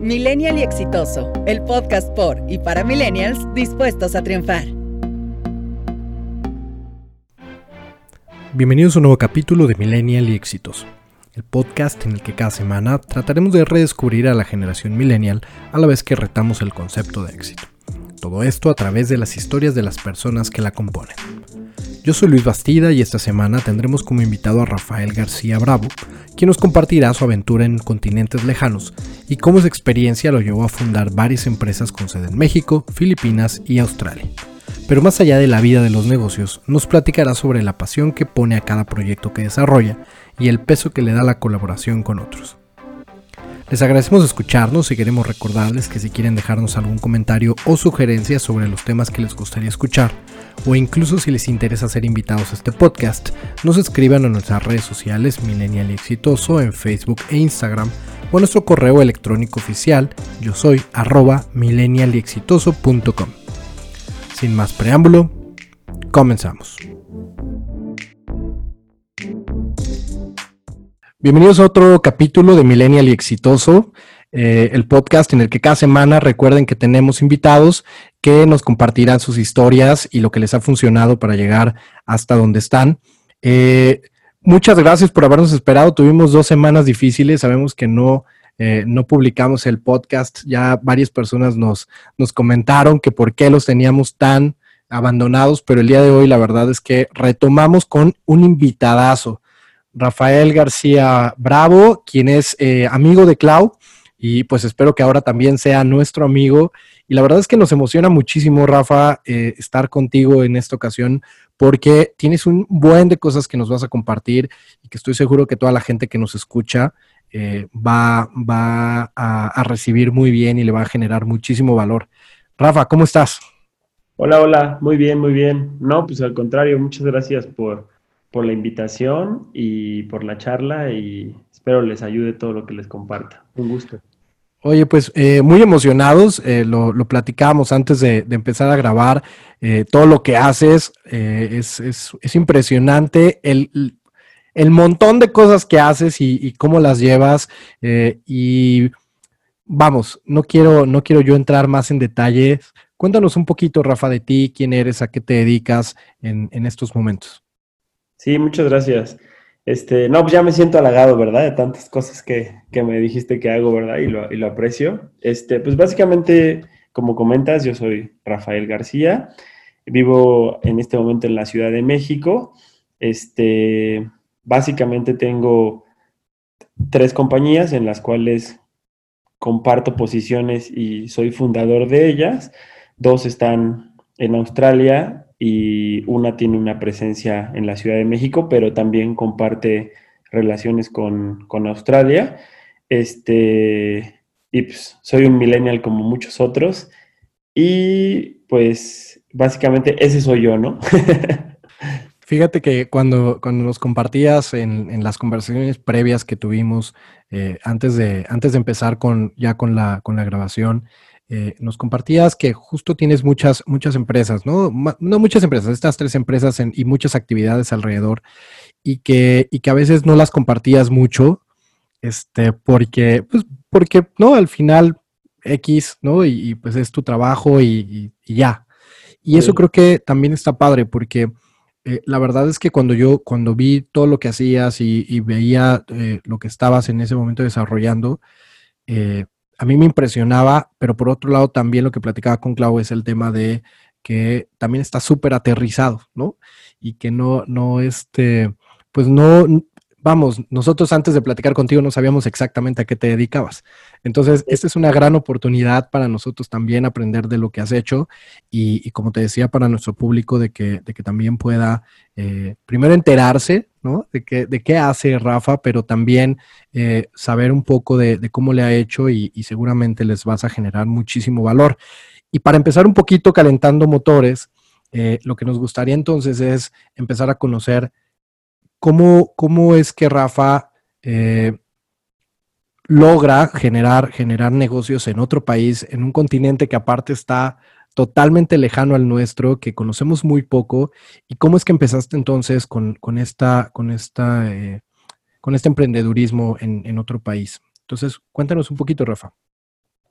Millennial y Exitoso, el podcast por y para millennials dispuestos a triunfar. Bienvenidos a un nuevo capítulo de Millennial y Exitoso, el podcast en el que cada semana trataremos de redescubrir a la generación millennial a la vez que retamos el concepto de éxito. Todo esto a través de las historias de las personas que la componen. Yo soy Luis Bastida y esta semana tendremos como invitado a Rafael García Bravo, quien nos compartirá su aventura en continentes lejanos y cómo esa experiencia lo llevó a fundar varias empresas con sede en México, Filipinas y Australia. Pero más allá de la vida de los negocios, nos platicará sobre la pasión que pone a cada proyecto que desarrolla y el peso que le da la colaboración con otros. Les agradecemos escucharnos y queremos recordarles que si quieren dejarnos algún comentario o sugerencia sobre los temas que les gustaría escuchar, o incluso si les interesa ser invitados a este podcast, nos escriban a nuestras redes sociales Millennial y Exitoso en Facebook e Instagram o a nuestro correo electrónico oficial yo soy arroba millennialexitoso.com. Sin más preámbulo, comenzamos. Bienvenidos a otro capítulo de Millennial y Exitoso, eh, el podcast en el que cada semana recuerden que tenemos invitados que nos compartirán sus historias y lo que les ha funcionado para llegar hasta donde están. Eh, muchas gracias por habernos esperado. Tuvimos dos semanas difíciles. Sabemos que no, eh, no publicamos el podcast. Ya varias personas nos, nos comentaron que por qué los teníamos tan abandonados, pero el día de hoy la verdad es que retomamos con un invitadazo. Rafael García Bravo, quien es amigo de Clau y pues espero que ahora también sea nuestro amigo. Y la verdad es que nos emociona muchísimo, Rafa, eh, estar contigo en esta ocasión porque tienes un buen de cosas que nos vas a compartir y que estoy seguro que toda la gente que nos escucha eh, va, va a, a recibir muy bien y le va a generar muchísimo valor. Rafa, ¿cómo estás? Hola, hola, muy bien, muy bien. No, pues al contrario, muchas gracias por, por la invitación y por la charla y espero les ayude todo lo que les comparta. Un gusto. Oye, pues eh, muy emocionados, eh, lo, platicábamos antes de, empezar a grabar, eh, todo lo que haces eh, es, es, es, impresionante, el, montón de cosas que haces y, cómo las llevas y vamos, no quiero, no quiero yo entrar más en detalles. Cuéntanos un poquito, Rafa, de ti, quién eres, a qué te dedicas en, en estos momentos. Sí, muchas gracias. Este, no, pues ya me siento halagado, ¿verdad? De tantas cosas que, que me dijiste que hago, ¿verdad? Y lo, y lo, aprecio. Este, pues básicamente, como comentas, yo soy Rafael García. Vivo en este momento en la Ciudad de México. Este, básicamente tengo tres compañías en las cuales comparto posiciones y soy fundador de ellas. Dos están en Australia y una tiene una presencia en la Ciudad de México, pero también comparte relaciones con, con Australia. Este, y pues soy un millennial como muchos otros. Y pues básicamente ese soy yo, ¿no? Fíjate que cuando, cuando nos compartías en, en, las conversaciones previas que tuvimos eh, antes, de, antes de empezar con, ya con la, con la grabación, eh, nos compartías que justo tienes muchas, muchas empresas, ¿no? No muchas empresas, estas tres empresas en, y muchas actividades alrededor y que, y que a veces no las compartías mucho, este, porque, pues, porque, ¿no? Al final, X, ¿no? Y, y pues es tu trabajo y, y ya. Y sí. eso creo que también está padre porque eh, la verdad es que cuando yo, cuando vi todo lo que hacías y, veía eh, lo que estabas en ese momento desarrollando, eh, a mí me impresionaba, pero por otro lado también lo que platicaba con Clau es el tema de que también está súper aterrizado, ¿no? Y que no, no, este, pues no, vamos, nosotros antes de platicar contigo no sabíamos exactamente a qué te dedicabas. Entonces, esta es una gran oportunidad para nosotros también aprender de lo que has hecho y, y como te decía, para nuestro público de que, de que también pueda eh, primero enterarse, De, qué hace Rafa, pero también eh, saber un poco de, cómo le ha hecho y, y seguramente les vas a generar muchísimo valor. Y para empezar un poquito calentando motores, eh, lo que nos gustaría entonces es empezar a conocer ¿Cómo, cómo es que Rafa eh, logra generar, generar negocios en otro país, en un continente que aparte está totalmente lejano al nuestro, que conocemos muy poco? ¿Y cómo es que empezaste entonces con, con esta, con, esta, eh, con este emprendedurismo en, en, otro país? Entonces, cuéntanos un poquito, Rafa.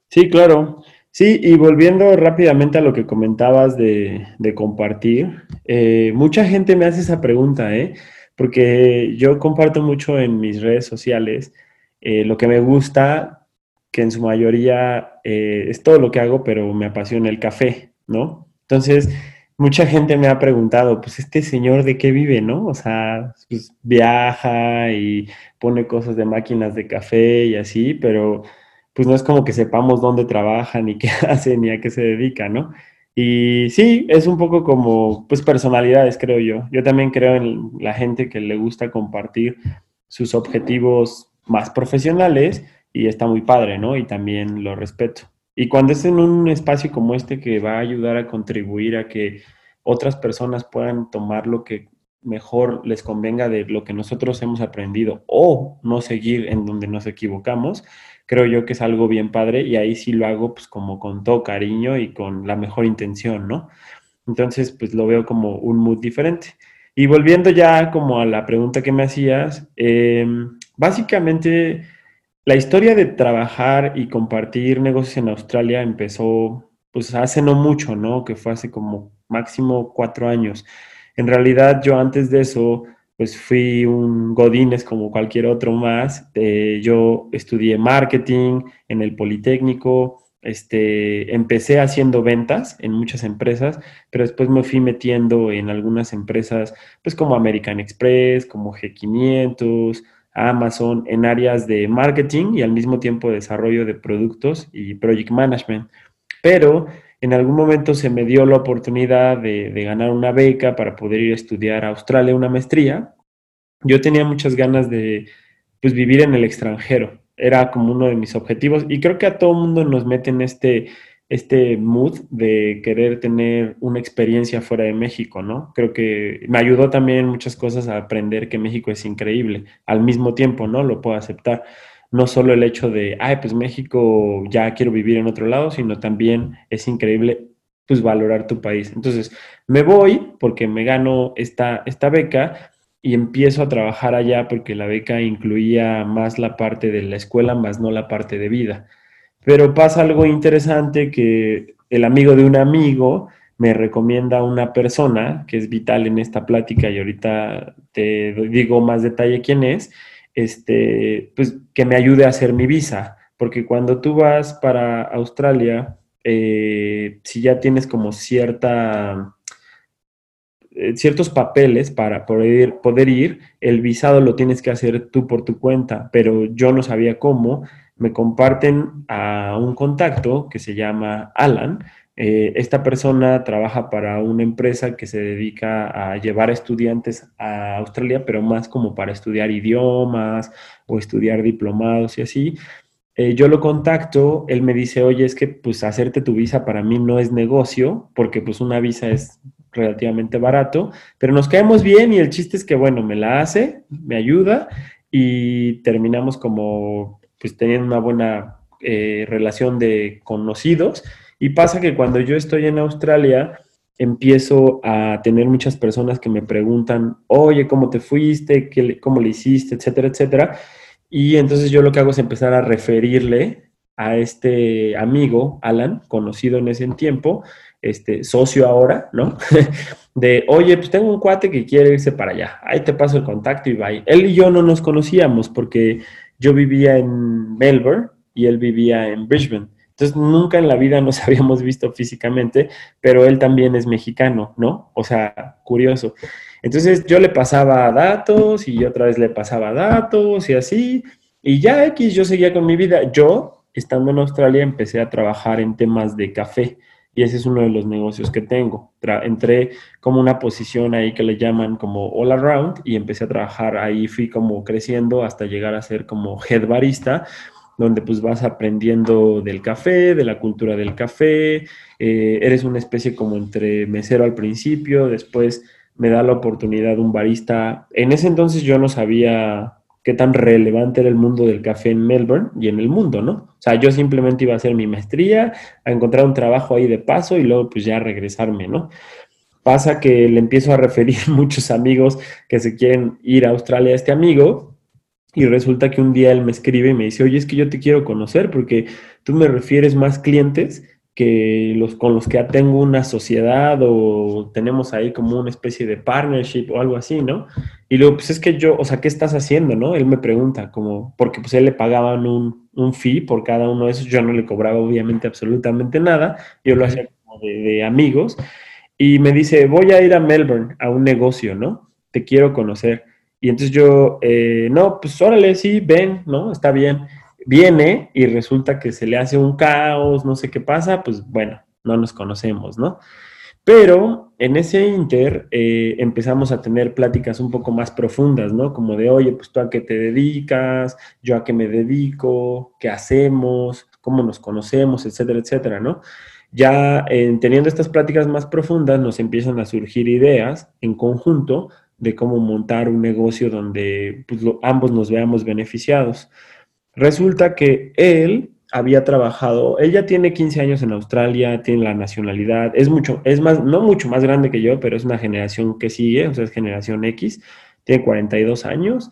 Sí, claro. Sí, y volviendo rápidamente a lo que comentabas de, compartir, eh, mucha gente me hace esa pregunta, ¿eh? Porque yo comparto mucho en mis redes sociales eh, lo que me gusta, que en su mayoría eh, es todo lo que hago, pero me apasiona el café, ¿no? Entonces, mucha gente me ha preguntado, pues este señor de qué vive, ¿no? O sea, pues viaja y pone cosas de máquinas de café y así, pero pues no es como que sepamos dónde trabaja, ni qué hace, ni a qué se dedica, ¿no? Y sí, es un poco como, pues, personalidades, creo yo. Yo también creo en la gente que le gusta compartir sus objetivos más profesionales y está muy padre, ¿no? Y también lo respeto. Y cuando es en un espacio como este que va a ayudar a contribuir a que otras personas puedan tomar lo que mejor les convenga de lo que nosotros hemos aprendido o no seguir en donde nos equivocamos, creo yo que es algo bien padre y ahí sí lo hago pues como con todo cariño y con la mejor intención, ¿no? Entonces pues lo veo como un mood diferente. Y volviendo ya como a la pregunta que me hacías, em, básicamente la historia de trabajar y compartir negocios en Australia empezó pues hace no mucho, ¿no? Que fue hace como máximo cuatro años. En realidad yo antes de eso pues fui un godines como cualquier otro más. Eh, yo estudié marketing en el Politécnico, este, empecé haciendo ventas en muchas empresas, pero después me fui metiendo en algunas empresas, pues como American Express, como G500, Amazon, en áreas de marketing y al mismo tiempo desarrollo de productos y project management. Pero en algún momento se me dio la oportunidad de, ganar una beca para poder ir a estudiar a Australia una maestría. Yo tenía muchas ganas de pues, vivir en el extranjero. Era como uno de mis objetivos y creo que a todo mundo nos mete en este, este mood de querer tener una experiencia fuera de México, ¿no? Creo que me ayudó también muchas cosas a aprender que México es increíble. Al mismo tiempo, ¿no? Lo puedo aceptar no solo el hecho de, ay, pues México ya quiero vivir en otro lado, sino también es increíble pues valorar tu país. Entonces, me voy porque me gano esta, esta beca y empiezo a trabajar allá porque la beca incluía más la parte de la escuela, más no la parte de vida. Pero pasa algo interesante que el amigo de un amigo me recomienda una persona que es vital en esta plática y ahorita te digo más detalle quién es, este, pues que me ayude a hacer mi visa, porque cuando tú vas para Australia, eh, si ya tienes como cierta eh, ciertos papeles para poder ir, el visado lo tienes que hacer tú por tu cuenta, pero yo no sabía cómo. Me comparten a un contacto que se llama Alan, eh, esta persona trabaja para una empresa que se dedica a llevar estudiantes a Australia, pero más como para estudiar idiomas o estudiar diplomados y así. Eh, yo lo contacto, él me dice, oye, es que pues hacerte tu visa para mí no es negocio, porque pues una visa es relativamente barato, pero nos caemos bien y el chiste es que, bueno, me la hace, me ayuda y terminamos como pues teniendo una buena eh, relación de conocidos y pasa que cuando yo estoy en Australia, empiezo a tener muchas personas que me preguntan, oye, ¿cómo te fuiste? ¿Qué, ¿Cómo le hiciste? Etcétera, etcétera. Y entonces yo lo que hago es empezar a referirle a este amigo, Alan, conocido en ese tiempo, este socio ahora, ¿no? De, oye, pues tengo un cuate que quiere irse para allá. Ahí te paso el contacto y va. Él y yo no nos conocíamos porque yo vivía en Melbourne y él vivía en Brisbane. Entonces, nunca en la vida nos habíamos visto físicamente, pero él también es mexicano, ¿no? O sea, curioso. Entonces, yo le pasaba datos y otra vez le pasaba datos y así. Y ya X, yo seguía con mi vida. Yo, estando en Australia, empecé a trabajar en temas de café y ese es uno de los negocios que tengo. entré como una posición ahí que le llaman como all around y empecé a trabajar ahí, fui como creciendo hasta llegar a ser como head barista donde pues vas aprendiendo del café, de la cultura del café, eh, eres una especie como entre mesero al principio, después me da la oportunidad un barista. En ese entonces yo no sabía qué tan relevante era el mundo del café en Melbourne y en el mundo, ¿no? O sea, yo simplemente iba a hacer mi maestría, a encontrar un trabajo ahí de paso y luego pues ya regresarme, ¿no? Pasa que le empiezo a referir muchos amigos que se quieren ir a Australia a este amigo Y resulta que un día él me escribe y me dice, oye, es que yo te quiero conocer porque tú me refieres más clientes que los con los que ya tengo una sociedad o tenemos ahí como una especie de partnership o algo así, ¿no? Y luego, pues es que yo, o sea, ¿qué estás haciendo, no? Él me pregunta, como, porque pues él le pagaban un, un fee por cada uno de esos, yo no le cobraba obviamente absolutamente nada, yo lo hacía como de, de amigos, y me dice, voy a ir a Melbourne a un negocio, ¿no? Te quiero conocer. Y entonces yo, eh, no, pues órale, sí, ven, ¿no? Está bien viene y resulta que se le hace un caos, no sé qué pasa, pues bueno, no nos conocemos, ¿no? Pero en ese inter eh, empezamos a tener pláticas un poco más profundas, ¿no? Como de, oye, pues tú a qué te dedicas, yo a qué me dedico, qué hacemos, cómo nos conocemos, etcétera, etcétera, ¿no? Ya teniendo estas pláticas más profundas nos empiezan a surgir ideas en conjunto de cómo montar un negocio donde pues, ambos nos veamos beneficiados. Resulta que él había trabajado, ella tiene 15 años en Australia, tiene la nacionalidad, es mucho, es más, no mucho más grande que yo, pero es una generación que sigue, o sea, es generación X, tiene 42 años.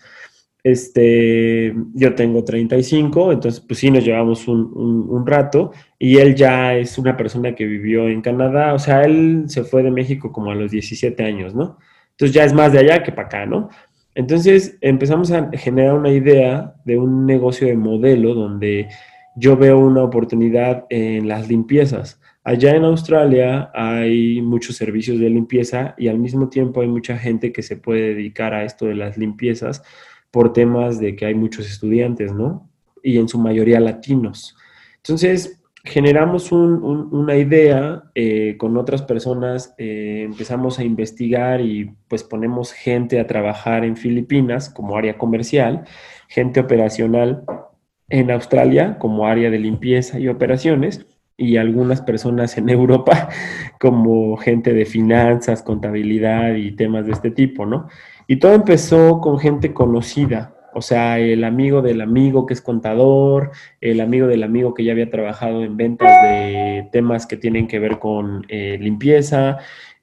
Este, yo tengo 35, entonces pues sí nos llevamos un, un, rato y él ya es una persona que vivió en Canadá, o sea, él se fue de México como a los 17 años, ¿no? Entonces ya es más de allá que para acá, ¿no? Entonces empezamos a generar una idea de un negocio de modelo donde yo veo una oportunidad en las limpiezas. Allá en Australia hay muchos servicios de limpieza y al mismo tiempo hay mucha gente que se puede dedicar a esto de las limpiezas por temas de que hay muchos estudiantes, ¿no? Y en su mayoría latinos. Entonces, generamos una idea eh, con otras personas, eh, empezamos a investigar y pues ponemos gente a trabajar en Filipinas como área comercial, gente operacional en Australia como área de limpieza y operaciones y algunas personas en Europa como gente de finanzas, contabilidad y temas de este tipo, ¿no? Y todo empezó con gente conocida, o sea, el amigo del amigo que es contador, el amigo del amigo que ya había trabajado en ventas de temas que tienen que ver con eh, limpieza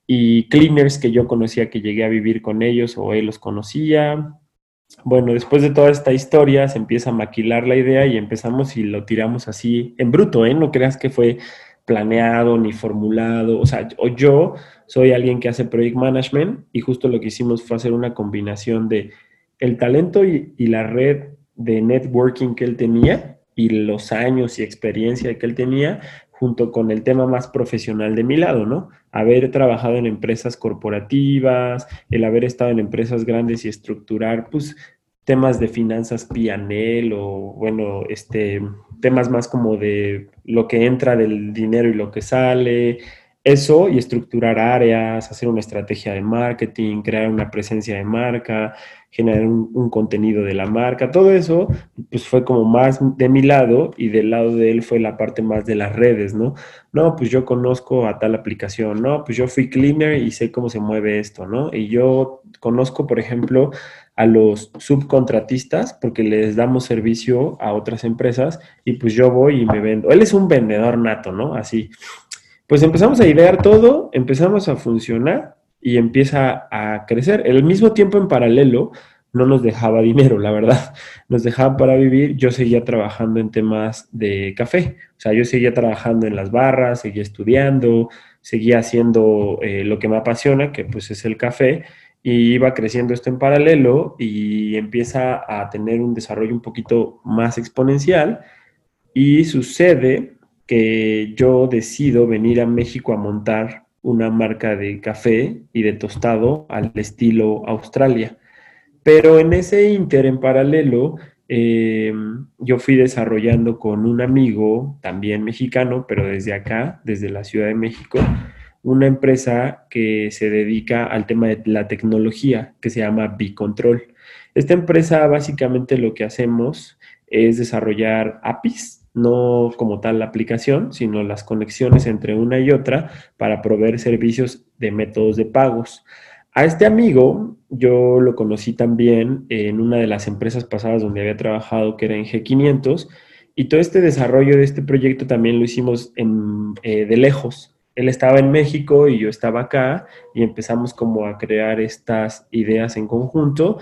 y cleaners que yo conocía que llegué a vivir con ellos o él los conocía. Bueno, después de toda esta historia se empieza a maquilar la idea y empezamos y lo tiramos así en bruto, ¿eh? No creas que fue planeado ni formulado, o sea, o yo soy alguien que hace project management y justo lo que hicimos fue hacer una combinación de el talento y, la red de networking que él tenía y los años y experiencia que él tenía, junto con el tema más profesional de mi lado, ¿no? Haber trabajado en empresas corporativas, el haber estado en empresas grandes y estructurar, pues, temas de finanzas pianel o, bueno, este, temas más como de lo que entra del dinero y lo que sale, eso y estructurar áreas, hacer una estrategia de marketing, crear una presencia de marca, generar un, contenido de la marca, todo eso, pues fue como más de mi lado y del lado de él fue la parte más de las redes, ¿no? No, pues yo conozco a tal aplicación, ¿no? Pues yo fui cleaner y sé cómo se mueve esto, ¿no? Y yo conozco, por ejemplo, a los subcontratistas porque les damos servicio a otras empresas y pues yo voy y me vendo. Él es un vendedor nato, ¿no? Así. Pues empezamos a idear todo, empezamos a funcionar y empieza a crecer. Al mismo tiempo, en paralelo, no nos dejaba dinero, la verdad. Nos dejaba para vivir. Yo seguía trabajando en temas de café. O sea, yo seguía trabajando en las barras, seguía estudiando, seguía haciendo eh, lo que me apasiona, que pues es el café. Y iba creciendo esto en paralelo y empieza a tener un desarrollo un poquito más exponencial. Y sucede que yo decido venir a México a montar una marca de café y de tostado al estilo Australia. Pero en ese inter, en paralelo, em, yo fui desarrollando con un amigo, también mexicano, pero desde acá, desde la Ciudad de México, una empresa que se dedica al tema de la tecnología, que se llama Bicontrol. Esta empresa básicamente lo que hacemos es desarrollar APIs, no como tal la aplicación, sino las conexiones entre una y otra para proveer servicios de métodos de pagos. A este amigo yo lo conocí también en una de las empresas pasadas donde había trabajado, que era en G500, y todo este desarrollo de este proyecto también lo hicimos eh, de lejos. Él estaba en México y yo estaba acá y empezamos como a crear estas ideas en conjunto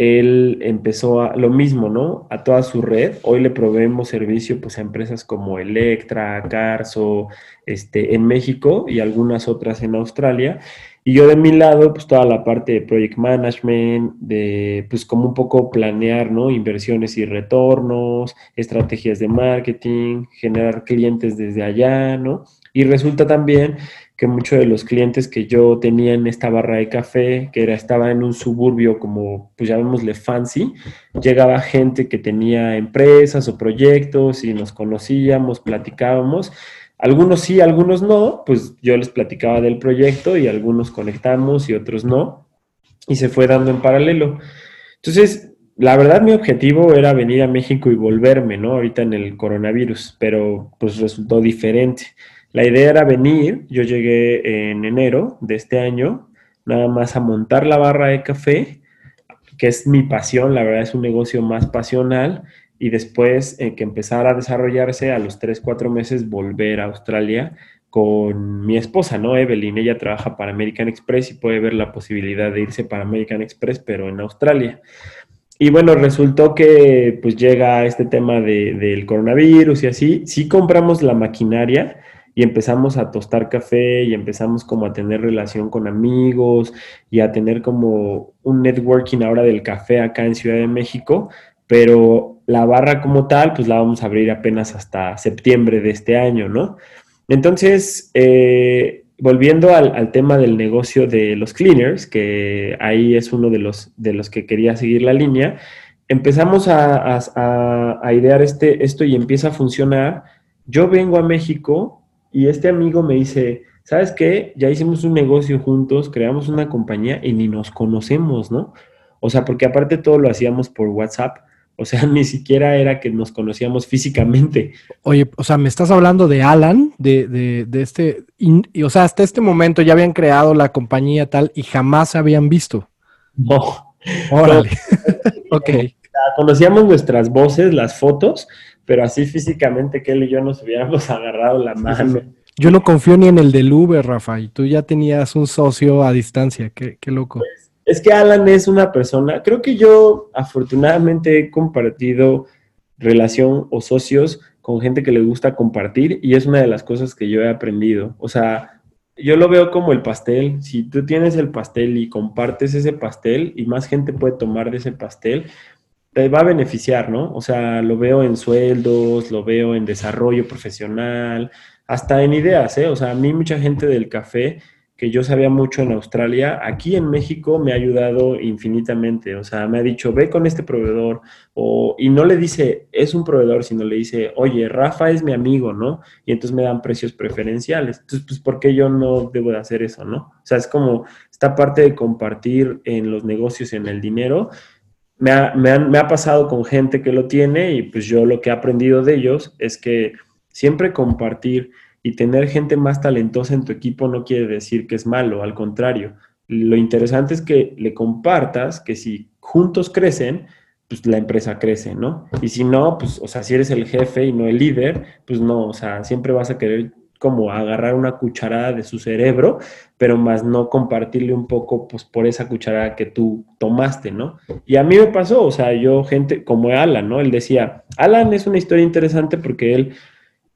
él empezó a lo mismo, ¿no? A toda su red. Hoy le proveemos servicio pues a empresas como Electra, Carso, este, en México y algunas otras en Australia. Y yo de mi lado, pues toda la parte de project management, de pues como un poco planear, ¿no? Inversiones y retornos, estrategias de marketing, generar clientes desde allá, ¿no? Y resulta también que muchos de los clientes que yo tenía en esta barra de café, que era, estaba en un suburbio como, pues llamémosle fancy, llegaba gente que tenía empresas o proyectos y nos conocíamos, platicábamos. Algunos sí, algunos no, pues yo les platicaba del proyecto y algunos conectamos y otros no. Y se fue dando en paralelo. Entonces, la verdad mi objetivo era venir a México y volverme, ¿no? Ahorita en el coronavirus, pero pues resultó diferente. La idea era venir, yo llegué en enero de este año, nada más a montar la barra de café, que es mi pasión, la verdad es un negocio más pasional, y después eh, que empezara a desarrollarse, a los 3, 4 meses volver a Australia con mi esposa, ¿no? Evelyn, ella trabaja para American Express y puede ver la posibilidad de irse para American Express, pero en Australia. Y bueno, resultó que pues llega este tema de, del coronavirus y así, sí compramos la maquinaria, y empezamos a tostar café y empezamos como a tener relación con amigos y a tener como un networking ahora del café acá en Ciudad de México, pero la barra como tal, pues la vamos a abrir apenas hasta septiembre de este año, ¿no? Entonces, eh, volviendo al, tema del negocio de los cleaners, que ahí es uno de los, de los que quería seguir la línea, empezamos a, a idear este, esto y empieza a funcionar. Yo vengo a México y este amigo me dice, ¿sabes qué? Ya hicimos un negocio juntos, creamos una compañía y ni nos conocemos, ¿no? O sea, porque aparte todo lo hacíamos por WhatsApp. O sea, ni siquiera era que nos conocíamos físicamente. Oye, o sea, me estás hablando de Alan, de, de, de este, y, o sea, hasta este momento ya habían creado la compañía tal y jamás se habían visto. No. Órale. ok. Conocíamos nuestras voces, las fotos, pero así físicamente que él y yo nos hubiéramos agarrado la mano. Yo no confío ni en el del Uber, Rafa, y tú ya tenías un socio a distancia, qué, loco. Pues, es que Alan es una persona, creo que yo afortunadamente he compartido relación o socios con gente que le gusta compartir y es una de las cosas que yo he aprendido. O sea, yo lo veo como el pastel. Si tú tienes el pastel y compartes ese pastel y más gente puede tomar de ese pastel, te va a beneficiar, ¿no? O sea, lo veo en sueldos, lo veo en desarrollo profesional, hasta en ideas, ¿eh? O sea, a mí mucha gente del café que yo sabía mucho en Australia, aquí en México me ha ayudado infinitamente. O sea, me ha dicho, ve con este proveedor. O, y no le dice, es un proveedor, sino le dice, oye, Rafa es mi amigo, ¿no? Y entonces me dan precios preferenciales. Entonces, pues, ¿por qué yo no debo de hacer eso, no? O sea, es como esta parte de compartir en los negocios, en el dinero, me ha, pasado con gente que lo tiene y pues yo lo que he aprendido de ellos es que siempre compartir y tener gente más talentosa en tu equipo no quiere decir que es malo, al contrario. Lo interesante es que le compartas que si juntos crecen, pues la empresa crece, ¿no? Y si no, pues, o sea, si eres el jefe y no el líder, pues no, o sea, siempre vas a querer como agarrar una cucharada de su cerebro, pero más no compartirle un poco, pues por esa cucharada que tú tomaste, ¿no? Y a mí me pasó, o sea, yo gente como Alan, ¿no? Él decía, Alan es una historia interesante porque él,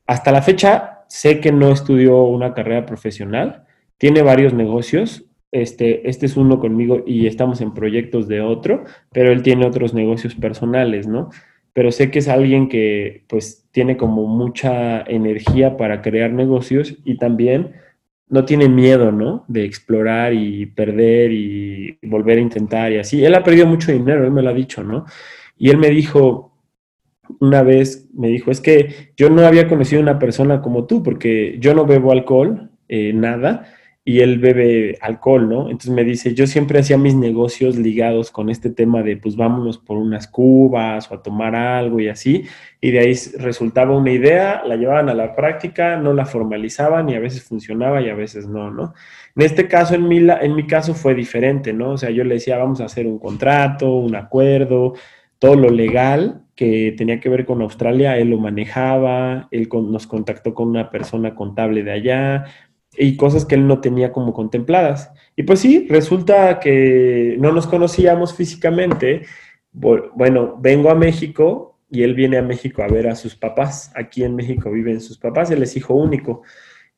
hasta la fecha, sé que no estudió una carrera profesional, tiene varios negocios, este, este es uno conmigo y estamos en proyectos de otro, pero él tiene otros negocios personales, ¿no? Pero sé que es alguien que pues tiene como mucha energía para crear negocios y también no tiene miedo, ¿no? De explorar y perder y volver a intentar y así. Él ha perdido mucho dinero, él me lo ha dicho, ¿no? Y él me dijo, una vez, me dijo, es que yo no había conocido una persona como tú, porque yo no bebo alcohol, eh, nada, y él bebe alcohol, ¿no? Entonces me dice, yo siempre hacía mis negocios ligados con este tema de, pues vámonos por unas cubas o a tomar algo y así, y de ahí resultaba una idea, la llevaban a la práctica, no la formalizaban y a veces funcionaba y a veces no, ¿no? En este caso, en mi, en mi caso fue diferente, ¿no? O sea, yo le decía, vamos a hacer un contrato, un acuerdo, todo lo legal que tenía que ver con Australia, él lo manejaba, él nos contactó con una persona contable de allá, y cosas que él no tenía como contempladas. Y pues sí, resulta que no nos conocíamos físicamente. Bueno, vengo a México y él viene a México a ver a sus papás. Aquí en México viven sus papás, él es hijo único.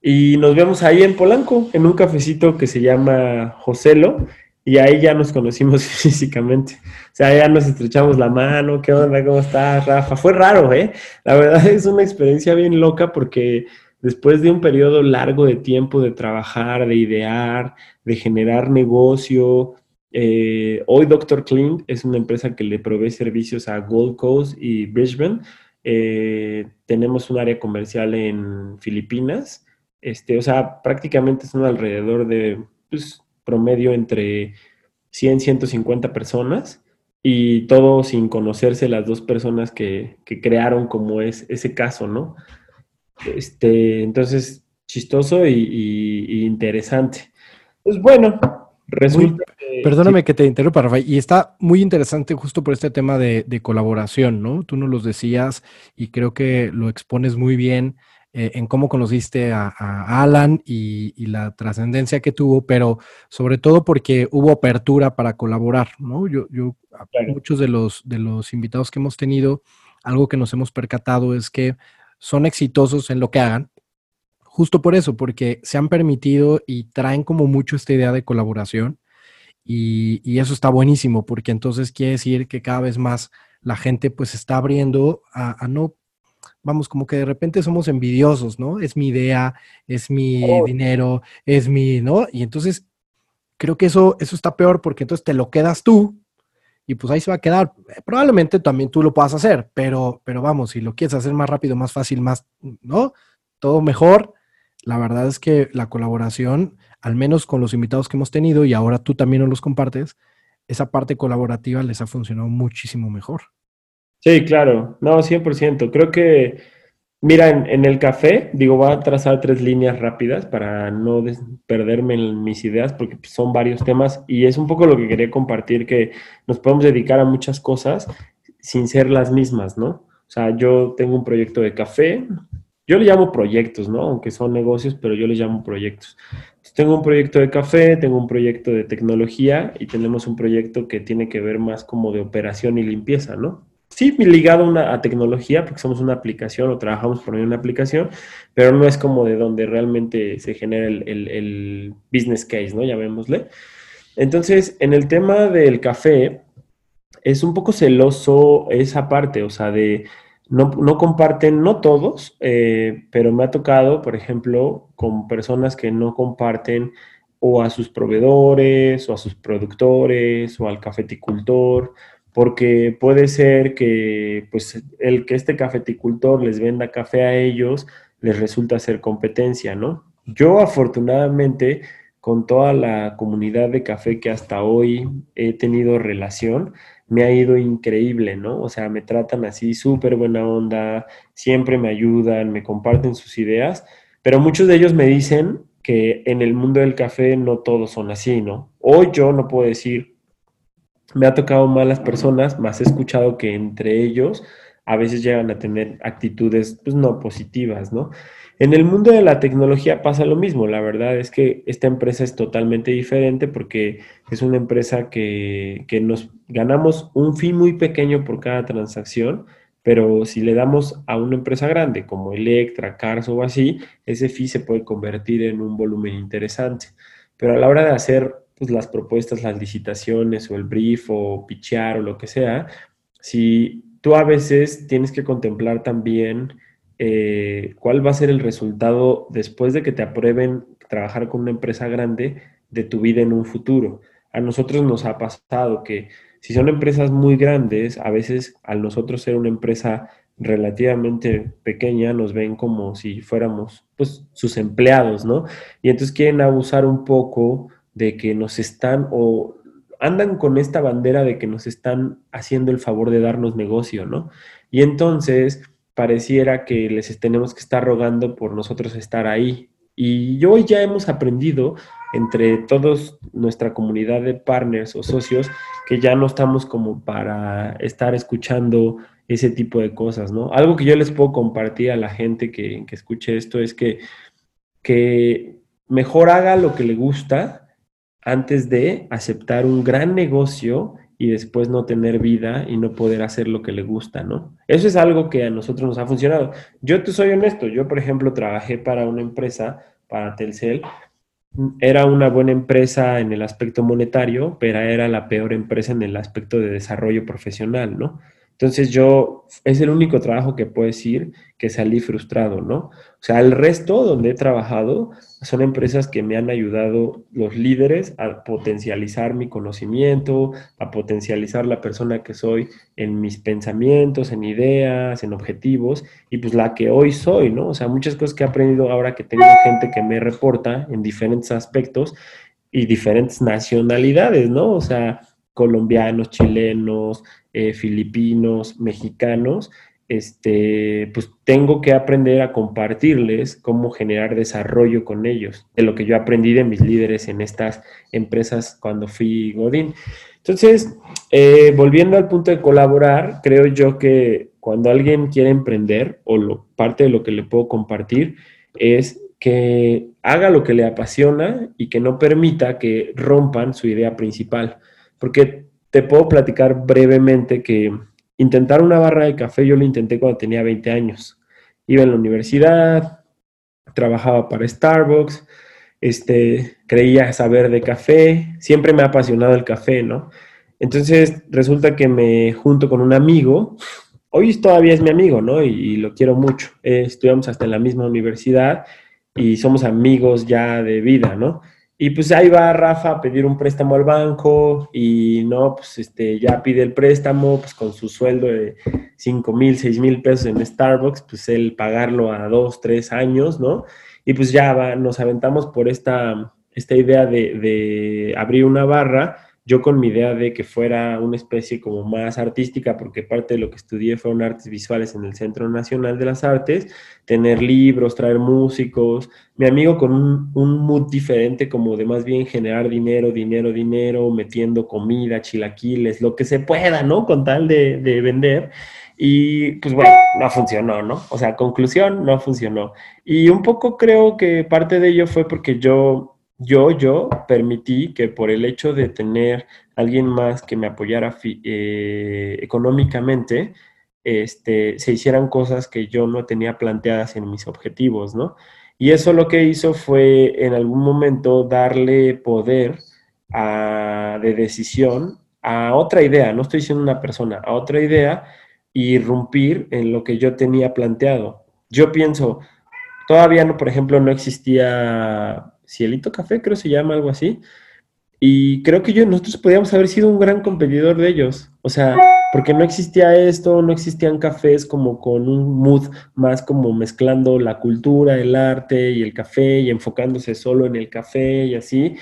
Y nos vemos ahí en Polanco, en un cafecito que se llama Joselo, y ahí ya nos conocimos físicamente. O sea, ya nos estrechamos la mano, ¿qué onda? ¿Cómo estás, Rafa? Fue raro, ¿eh? La verdad es una experiencia bien loca porque después de un periodo largo de tiempo de trabajar, de idear, de generar negocio, eh, hoy Dr. Clean es una empresa que le provee servicios a Gold Coast y Brisbane. Eh, tenemos un área comercial en Filipinas. Este, o sea, prácticamente son alrededor de pues, promedio entre 100, 150 personas y todo sin conocerse las dos personas que, que crearon como es ese caso, ¿no? Este, entonces, chistoso y, interesante. Pues bueno, resulta Perdóname que te interrumpa, Rafael, y está muy interesante justo por este tema de, colaboración, ¿no? Tú nos los decías y creo que lo expones muy bien eh, en cómo conociste a, Alan y, la trascendencia que tuvo, pero sobre todo porque hubo apertura para colaborar, ¿no? Yo, yo muchos de los, de los invitados que hemos tenido, algo que nos hemos percatado es que son exitosos en lo que hagan, justo por eso, porque se han permitido y traen como mucho esta idea de colaboración y, eso está buenísimo, porque entonces quiere decir que cada vez más la gente pues está abriendo a, no, vamos, como que de repente somos envidiosos, ¿no? Es mi idea, es mi oh. dinero, es mi, ¿no? Y entonces creo que eso, eso está peor porque entonces te lo quedas tú y pues ahí se va a quedar. Probablemente también tú lo puedas hacer, pero, pero vamos, si lo quieres hacer más rápido, más fácil, más, ¿no? Todo mejor. La verdad es que la colaboración, al menos con los invitados que hemos tenido, y ahora tú también nos los compartes, esa parte colaborativa les ha funcionado muchísimo mejor. Sí, claro, no, 100%. Creo que Mira, en, el café, digo, voy a trazar tres líneas rápidas para no perderme en mis ideas, porque pues, son varios temas y es un poco lo que quería compartir, que nos podemos dedicar a muchas cosas sin ser las mismas, ¿no? O sea, yo tengo un proyecto de café, yo le llamo proyectos, ¿no? Aunque son negocios, pero yo les llamo proyectos. tengo un proyecto de café, tengo un proyecto de tecnología y tenemos un proyecto que tiene que ver más como de operación y limpieza, ¿no? Sí, ligado a, una, tecnología, porque somos una aplicación o trabajamos por una aplicación, pero no es como de donde realmente se genera el, business case, ¿no? Llamémosle. Entonces, en el tema del café, es un poco celoso esa parte, o sea, de no, comparten, no todos, eh, pero me ha tocado, por ejemplo, con personas que no comparten o a sus proveedores o a sus productores o al cafeticultor porque puede ser que pues el que este cafeticultor les venda café a ellos les resulta ser competencia, ¿no? Yo afortunadamente con toda la comunidad de café que hasta hoy he tenido relación, me ha ido increíble, ¿no? O sea, me tratan así súper buena onda, siempre me ayudan, me comparten sus ideas, pero muchos de ellos me dicen que en el mundo del café no todos son así, ¿no? Hoy yo no puedo decir, me ha tocado malas personas, más he escuchado que entre ellos a veces llegan a tener actitudes pues, no positivas, ¿no? En el mundo de la tecnología pasa lo mismo, la verdad es que esta empresa es totalmente diferente porque es una empresa que, que nos ganamos un fin muy pequeño por cada transacción, pero si le damos a una empresa grande como Electra, Cars o así, ese fee se puede convertir en un volumen interesante. Pero a la hora de hacer pues, las propuestas, las licitaciones o el brief o pichear o lo que sea, si tú a veces tienes que contemplar también eh, cuál va a ser el resultado después de que te aprueben trabajar con una empresa grande de tu vida en un futuro. A nosotros nos ha pasado que si son empresas muy grandes, a veces al nosotros ser una empresa relativamente pequeña, nos ven como si fuéramos pues sus empleados, ¿no? Y entonces quieren abusar un poco de que nos están o andan con esta bandera de que nos están haciendo el favor de darnos negocio, ¿no? Y entonces pareciera que les tenemos que estar rogando por nosotros estar ahí. Y hoy ya hemos aprendido entre todos nuestra comunidad de partners o socios que ya no estamos como para estar escuchando ese tipo de cosas, ¿no? Algo que yo les puedo compartir a la gente que, que escuche esto es que, que mejor haga lo que le gusta antes de aceptar un gran negocio y después no tener vida y no poder hacer lo que le gusta, ¿no? Eso es algo que a nosotros nos ha funcionado. Yo soy honesto, yo por ejemplo trabajé para una empresa, para Telcel, era una buena empresa en el aspecto monetario, pero era la peor empresa en el aspecto de desarrollo profesional, ¿no? Entonces yo, es el único trabajo que puedo decir que salí frustrado, ¿no? Sea, el resto donde he trabajado son empresas que me han ayudado los líderes a potencializar mi conocimiento, a potencializar la persona que soy en mis pensamientos, en ideas, en objetivos, y pues la que hoy soy, ¿no? O sea, muchas cosas que he aprendido ahora que tengo gente que me reporta en diferentes aspectos y diferentes nacionalidades, ¿no? O sea, colombianos, chilenos, eh, filipinos, mexicanos, este, pues tengo que aprender a compartirles cómo generar desarrollo con ellos, de lo que yo aprendí de mis líderes en estas empresas cuando fui Godín. Entonces, eh, volviendo al punto de colaborar, creo yo que cuando alguien quiere emprender, o lo, parte de lo que le puedo compartir, es que haga lo que le apasiona y que no permita que rompan su idea principal. Porque te puedo platicar brevemente que intentar una barra de café yo lo intenté cuando tenía 20 años. Iba en la universidad, trabajaba para Starbucks, este, creía saber de café, siempre me ha apasionado el café, ¿no? Entonces resulta que me junto con un amigo, hoy todavía es mi amigo, ¿no? Y, lo quiero mucho. estudiamos hasta en la misma universidad y somos amigos ya de vida, ¿no? Y pues ahí va Rafa a pedir un préstamo al banco y no, pues este, ya pide el préstamo, pues con su sueldo de 5 mil, 6 mil pesos en Starbucks, pues él pagarlo a dos, tres años, ¿no? Y pues ya va, nos aventamos por esta, esta idea de, de abrir una barra yo con mi idea de que fuera una especie como más artística, porque parte de lo que estudié fueron artes visuales en el Centro Nacional de las Artes, tener libros, traer músicos, mi amigo con un, un mood diferente, como de más bien generar dinero, dinero, dinero, metiendo comida, chilaquiles, lo que se pueda, ¿no? Con tal de, de vender. Y pues bueno, no funcionó, ¿no? O sea, conclusión, no funcionó. Y un poco creo que parte de ello fue porque yo yo, yo permití que por el hecho de tener alguien más que me apoyara eh, económicamente, este, se hicieran cosas que yo no tenía planteadas en mis objetivos, ¿no? Y eso lo que hizo fue en algún momento darle poder de decisión a otra idea, no estoy diciendo una persona, a otra idea y irrumpir en lo que yo tenía planteado. Yo pienso, todavía no, por ejemplo, no existía Cielito Café, creo se llama algo así. Y creo que yo, nosotros podíamos haber sido un gran competidor de ellos. O sea, porque no existía esto, no existían cafés como con un mood más como mezclando la cultura, el arte y el café y enfocándose solo en el café y así.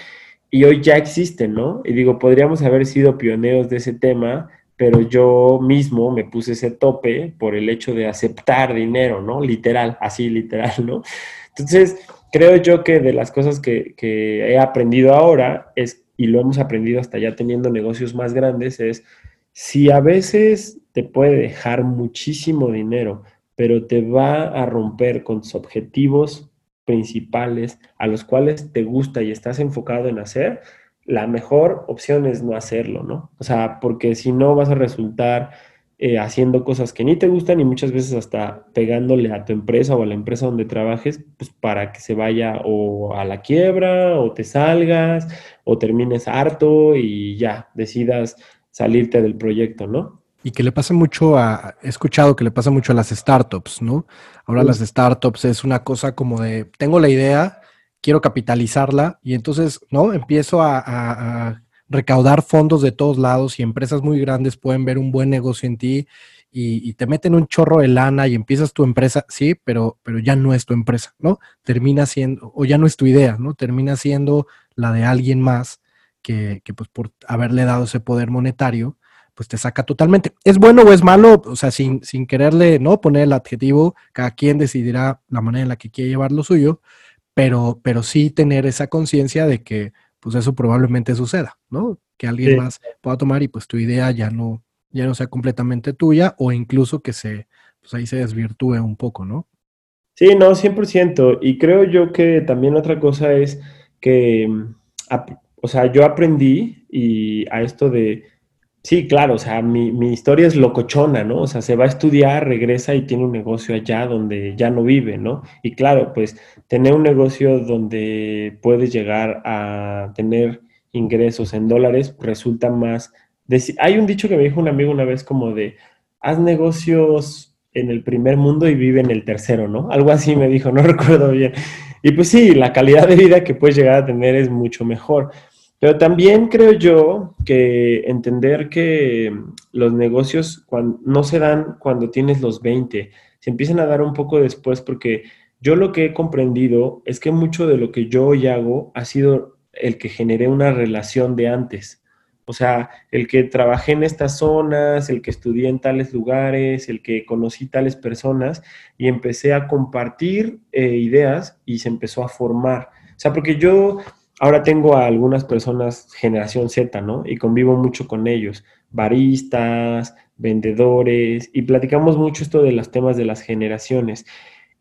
Y hoy ya existen, ¿no? Y digo, podríamos haber sido pioneros de ese tema, pero yo mismo me puse ese tope por el hecho de aceptar dinero, ¿no? Literal, así literal, ¿no? Entonces, creo yo que de las cosas que, he aprendido ahora es, y lo hemos aprendido hasta ya teniendo negocios más grandes, es si a veces te puede dejar muchísimo dinero, pero te va a romper con tus objetivos principales a los cuales te gusta y estás enfocado en hacer, la mejor opción es no hacerlo, ¿no? O sea, porque si no vas a resultar eh, haciendo cosas que ni te gustan y muchas veces hasta pegándole a tu empresa o a la empresa donde trabajes, pues para que se vaya o a la quiebra o te salgas o termines harto y ya decidas salirte del proyecto, ¿no? Y que le pasa mucho a, he escuchado que le pasa mucho a las startups, ¿no? Ahora las startups es una cosa como de, tengo la idea, quiero capitalizarla y entonces, ¿no? Empiezo a recaudar fondos de todos lados y empresas muy grandes pueden ver un buen negocio en ti y, te meten un chorro de lana y empiezas tu empresa, sí, pero, pero ya no es tu empresa, ¿no? Termina siendo, o ya no es tu idea, ¿no? Termina siendo la de alguien más que, que pues por haberle dado ese poder monetario, pues te saca totalmente. ¿Es bueno o es malo? O sea, sin, sin quererle, ¿no? Poner el adjetivo, cada quien decidirá la manera en la que quiere llevar lo suyo, pero, pero sí tener esa conciencia de que pues eso probablemente suceda, ¿no? Que alguien más pueda tomar y pues tu idea ya no, ya no sea completamente tuya o incluso que se, pues ahí se desvirtúe un poco, ¿no? Sí, no, 100%. Y creo yo que también otra cosa es que, o sea, yo aprendí y a esto de Sí, claro, o sea, mi, mi, historia es locochona, ¿no? O sea, se va a estudiar, regresa y tiene un negocio allá donde ya no vive, ¿no? Y claro, pues tener un negocio donde puedes llegar a tener ingresos en dólares resulta más... Hay un dicho que me dijo un amigo una vez como de, haz negocios en el primer mundo y vive en el tercero, ¿no? Algo así me dijo, no recuerdo bien. Y pues sí, la calidad de vida que puedes llegar a tener es mucho mejor. Pero también creo yo que entender que los negocios no se dan cuando tienes los 20, se empiezan a dar un poco después porque yo lo que he comprendido es que mucho de lo que yo hoy hago ha sido el que generé una relación de antes. O sea, el que trabajé en estas zonas, el que estudié en tales lugares, el que conocí tales personas y empecé a compartir eh, ideas y se empezó a formar. O sea, porque yo ahora tengo a algunas personas generación Z, ¿no? Y convivo mucho con ellos, baristas, vendedores, y platicamos mucho esto de los temas de las generaciones.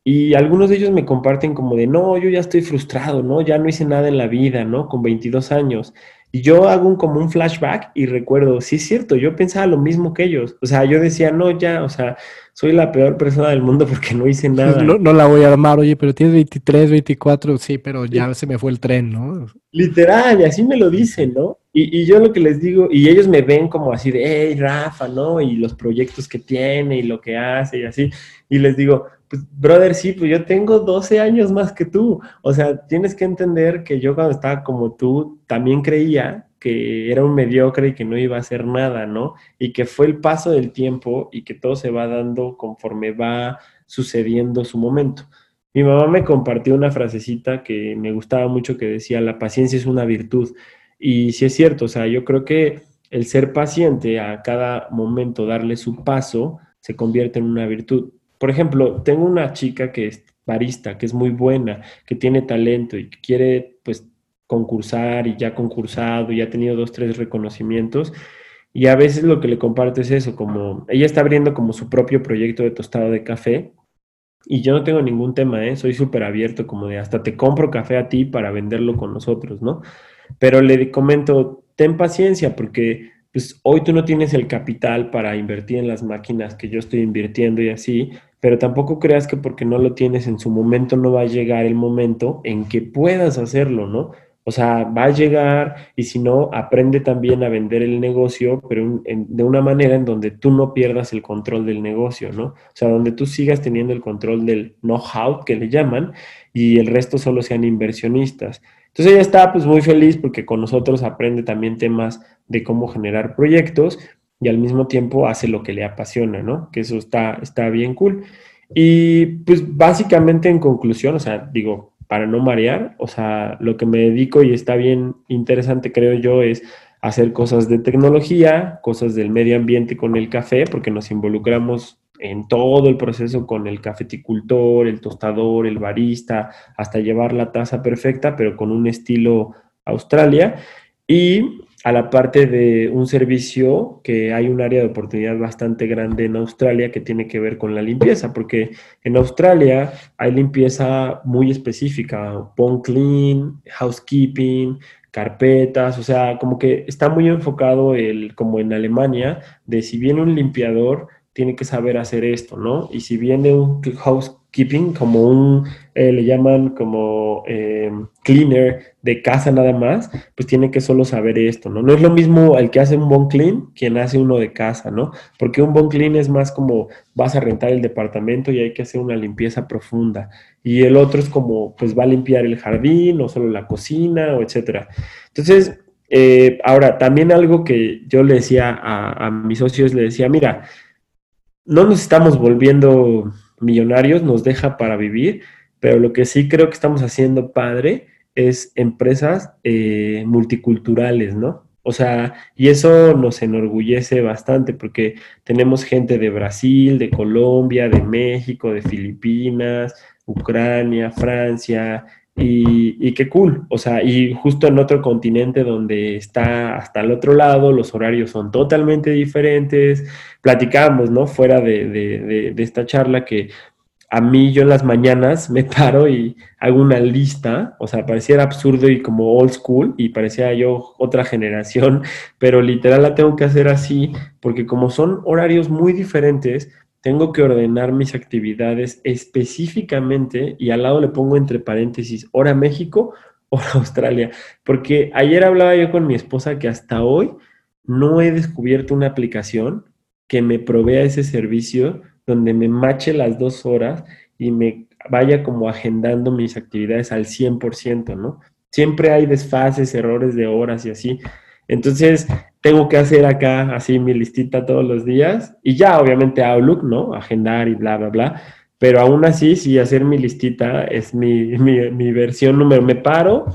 Y algunos de ellos me comparten como de, no, yo ya estoy frustrado, ¿no? Ya no hice nada en la vida, ¿no? Con 22 años. Y yo hago un, como un flashback y recuerdo, sí es cierto, yo pensaba lo mismo que ellos. O sea, yo decía, no, ya, o sea, soy la peor persona del mundo porque no hice nada. No, no la voy a armar, oye, pero tienes 23, 24, sí, pero ya se me fue el tren, ¿no? Literal, y así me lo dicen, ¿no? Y, y yo lo que les digo, y ellos me ven como así de, hey, Rafa, ¿no? Y los proyectos que tiene y lo que hace y así. Y les digo, pues, brother, sí, pues yo tengo 12 años más que tú. O sea, tienes que entender que yo cuando estaba como tú, también creía que era un mediocre y que no iba a hacer nada, ¿no? Y que fue el paso del tiempo y que todo se va dando conforme va sucediendo su momento. Mi mamá me compartió una frasecita que me gustaba mucho que decía, la paciencia es una virtud. Y sí es cierto, o sea, yo creo que el ser paciente a cada momento, darle su paso, se convierte en una virtud. Por ejemplo, tengo una chica que es barista, que es muy buena, que tiene talento y que quiere pues concursar y ya ha concursado y ha tenido dos, tres reconocimientos. Y a veces lo que le comparto es eso, como ella está abriendo como su propio proyecto de tostado de café y yo no tengo ningún tema, ¿eh? soy súper abierto, como de hasta te compro café a ti para venderlo con nosotros, ¿no? Pero le comento, ten paciencia porque pues hoy tú no tienes el capital para invertir en las máquinas que yo estoy invirtiendo y así, pero tampoco creas que porque no lo tienes en su momento no va a llegar el momento en que puedas hacerlo, ¿no? O sea, va a llegar y si no, aprende también a vender el negocio, pero de una manera en donde tú no pierdas el control del negocio, ¿no? O sea, donde tú sigas teniendo el control del know-how que le llaman y el resto solo sean inversionistas. Entonces ella está pues muy feliz porque con nosotros aprende también temas de cómo generar proyectos y al mismo tiempo hace lo que le apasiona, ¿no? Que eso está, está bien cool. Y pues básicamente en conclusión, o sea, digo, para no marear, o sea, lo que me dedico y está bien interesante, creo yo, es hacer cosas de tecnología, cosas del medio ambiente con el café, porque nos involucramos en todo el proceso con el cafeticultor, el tostador, el barista, hasta llevar la taza perfecta, pero con un estilo Australia. Y a la parte de un servicio que hay un área de oportunidad bastante grande en Australia que tiene que ver con la limpieza, porque en Australia hay limpieza muy específica, pond clean, housekeeping, carpetas, o sea, como que está muy enfocado el, como en Alemania, de si viene un limpiador, tiene que saber hacer esto, ¿no? Y si viene un housekeeping, como un, eh, le llaman como eh, cleaner de casa nada más, pues tiene que solo saber esto, ¿no? No es lo mismo el que hace un bon clean quien hace uno de casa, ¿no? Porque un bon clean es más como vas a rentar el departamento y hay que hacer una limpieza profunda. Y el otro es como, pues va a limpiar el jardín o solo la cocina o etcétera. Entonces, eh, ahora, también algo que yo le decía a mis socios, le decía, mira, no nos estamos volviendo millonarios, nos deja para vivir, pero lo que sí creo que estamos haciendo padre es empresas eh, multiculturales, ¿no? O sea, y eso nos enorgullece bastante porque tenemos gente de Brasil, de Colombia, de México, de Filipinas, Ucrania, Francia, y, qué cool, o sea, y justo en otro continente donde está hasta el otro lado, los horarios son totalmente diferentes. Platicamos, ¿no? Fuera de, esta charla que a mí yo en las mañanas me paro y hago una lista, o sea, pareciera absurdo y como old school y parecía yo otra generación, pero literal la tengo que hacer así porque como son horarios muy diferentes, tengo que ordenar mis actividades específicamente y al lado le pongo entre paréntesis hora México, hora Australia, porque ayer hablaba yo con mi esposa que hasta hoy no he descubierto una aplicación que me provea ese servicio donde me mache las dos horas y me vaya como agendando mis actividades al 100%, ¿no? Siempre hay desfases, errores de horas y así. Entonces, tengo que hacer acá así mi listita todos los días y ya obviamente Outlook, ¿no? Agendar y bla, bla, bla. Pero aún así, sí, hacer mi listita es mi, mi, mi versión número. Me paro,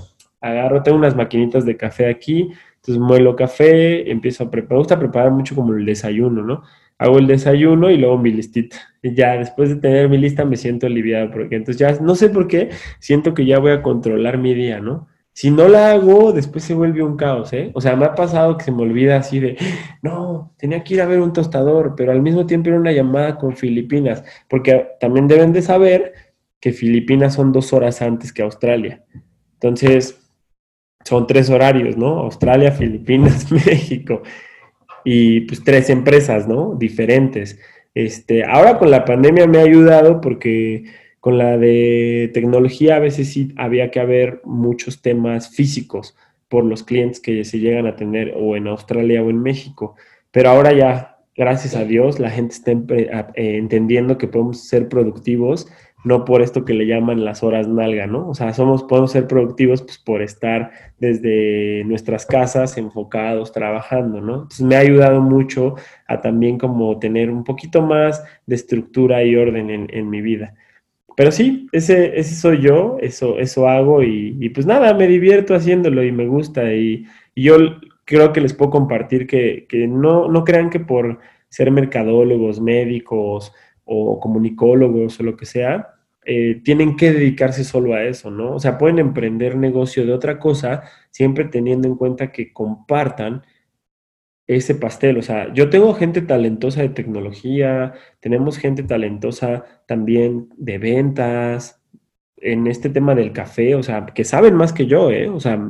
agarro, tengo unas maquinitas de café aquí, entonces muelo café, empiezo a preparar. Me gusta preparar mucho como el desayuno, ¿no? hago el desayuno y luego mi listita. Y ya después de tener mi lista me siento aliviado porque entonces ya no sé por qué siento que ya voy a controlar mi día, ¿no? Si no la hago, después se vuelve un caos, ¿eh? O sea, me ha pasado que se me olvida así de, no, tenía que ir a ver un tostador, pero al mismo tiempo era una llamada con Filipinas, porque también deben de saber que Filipinas son dos horas antes que Australia. Entonces, son tres horarios, ¿no? Australia, Filipinas, México y pues tres empresas, ¿no? Diferentes. Este, ahora con la pandemia me ha ayudado porque con la de tecnología a veces sí había que haber muchos temas físicos por los clientes que se llegan a tener o en Australia o en México. Pero ahora ya, gracias a Dios, la gente está eh, entendiendo que podemos ser productivos no por esto que le llaman las horas nalga, ¿no? O sea, somos, podemos ser productivos pues, por estar desde nuestras casas enfocados, trabajando, ¿no? Entonces me ha ayudado mucho a también como tener un poquito más de estructura y orden en, mi vida. Pero sí, ese, ese soy yo, eso, eso hago y, pues nada, me divierto haciéndolo y me gusta y, yo creo que les puedo compartir que, que no, no crean que por ser mercadólogos, médicos, o comunicólogos o lo que sea, eh, tienen que dedicarse solo a eso, ¿no? O sea, pueden emprender negocio de otra cosa, siempre teniendo en cuenta que compartan ese pastel. O sea, yo tengo gente talentosa de tecnología, tenemos gente talentosa también de ventas, en este tema del café, o sea, que saben más que yo, ¿eh? O sea,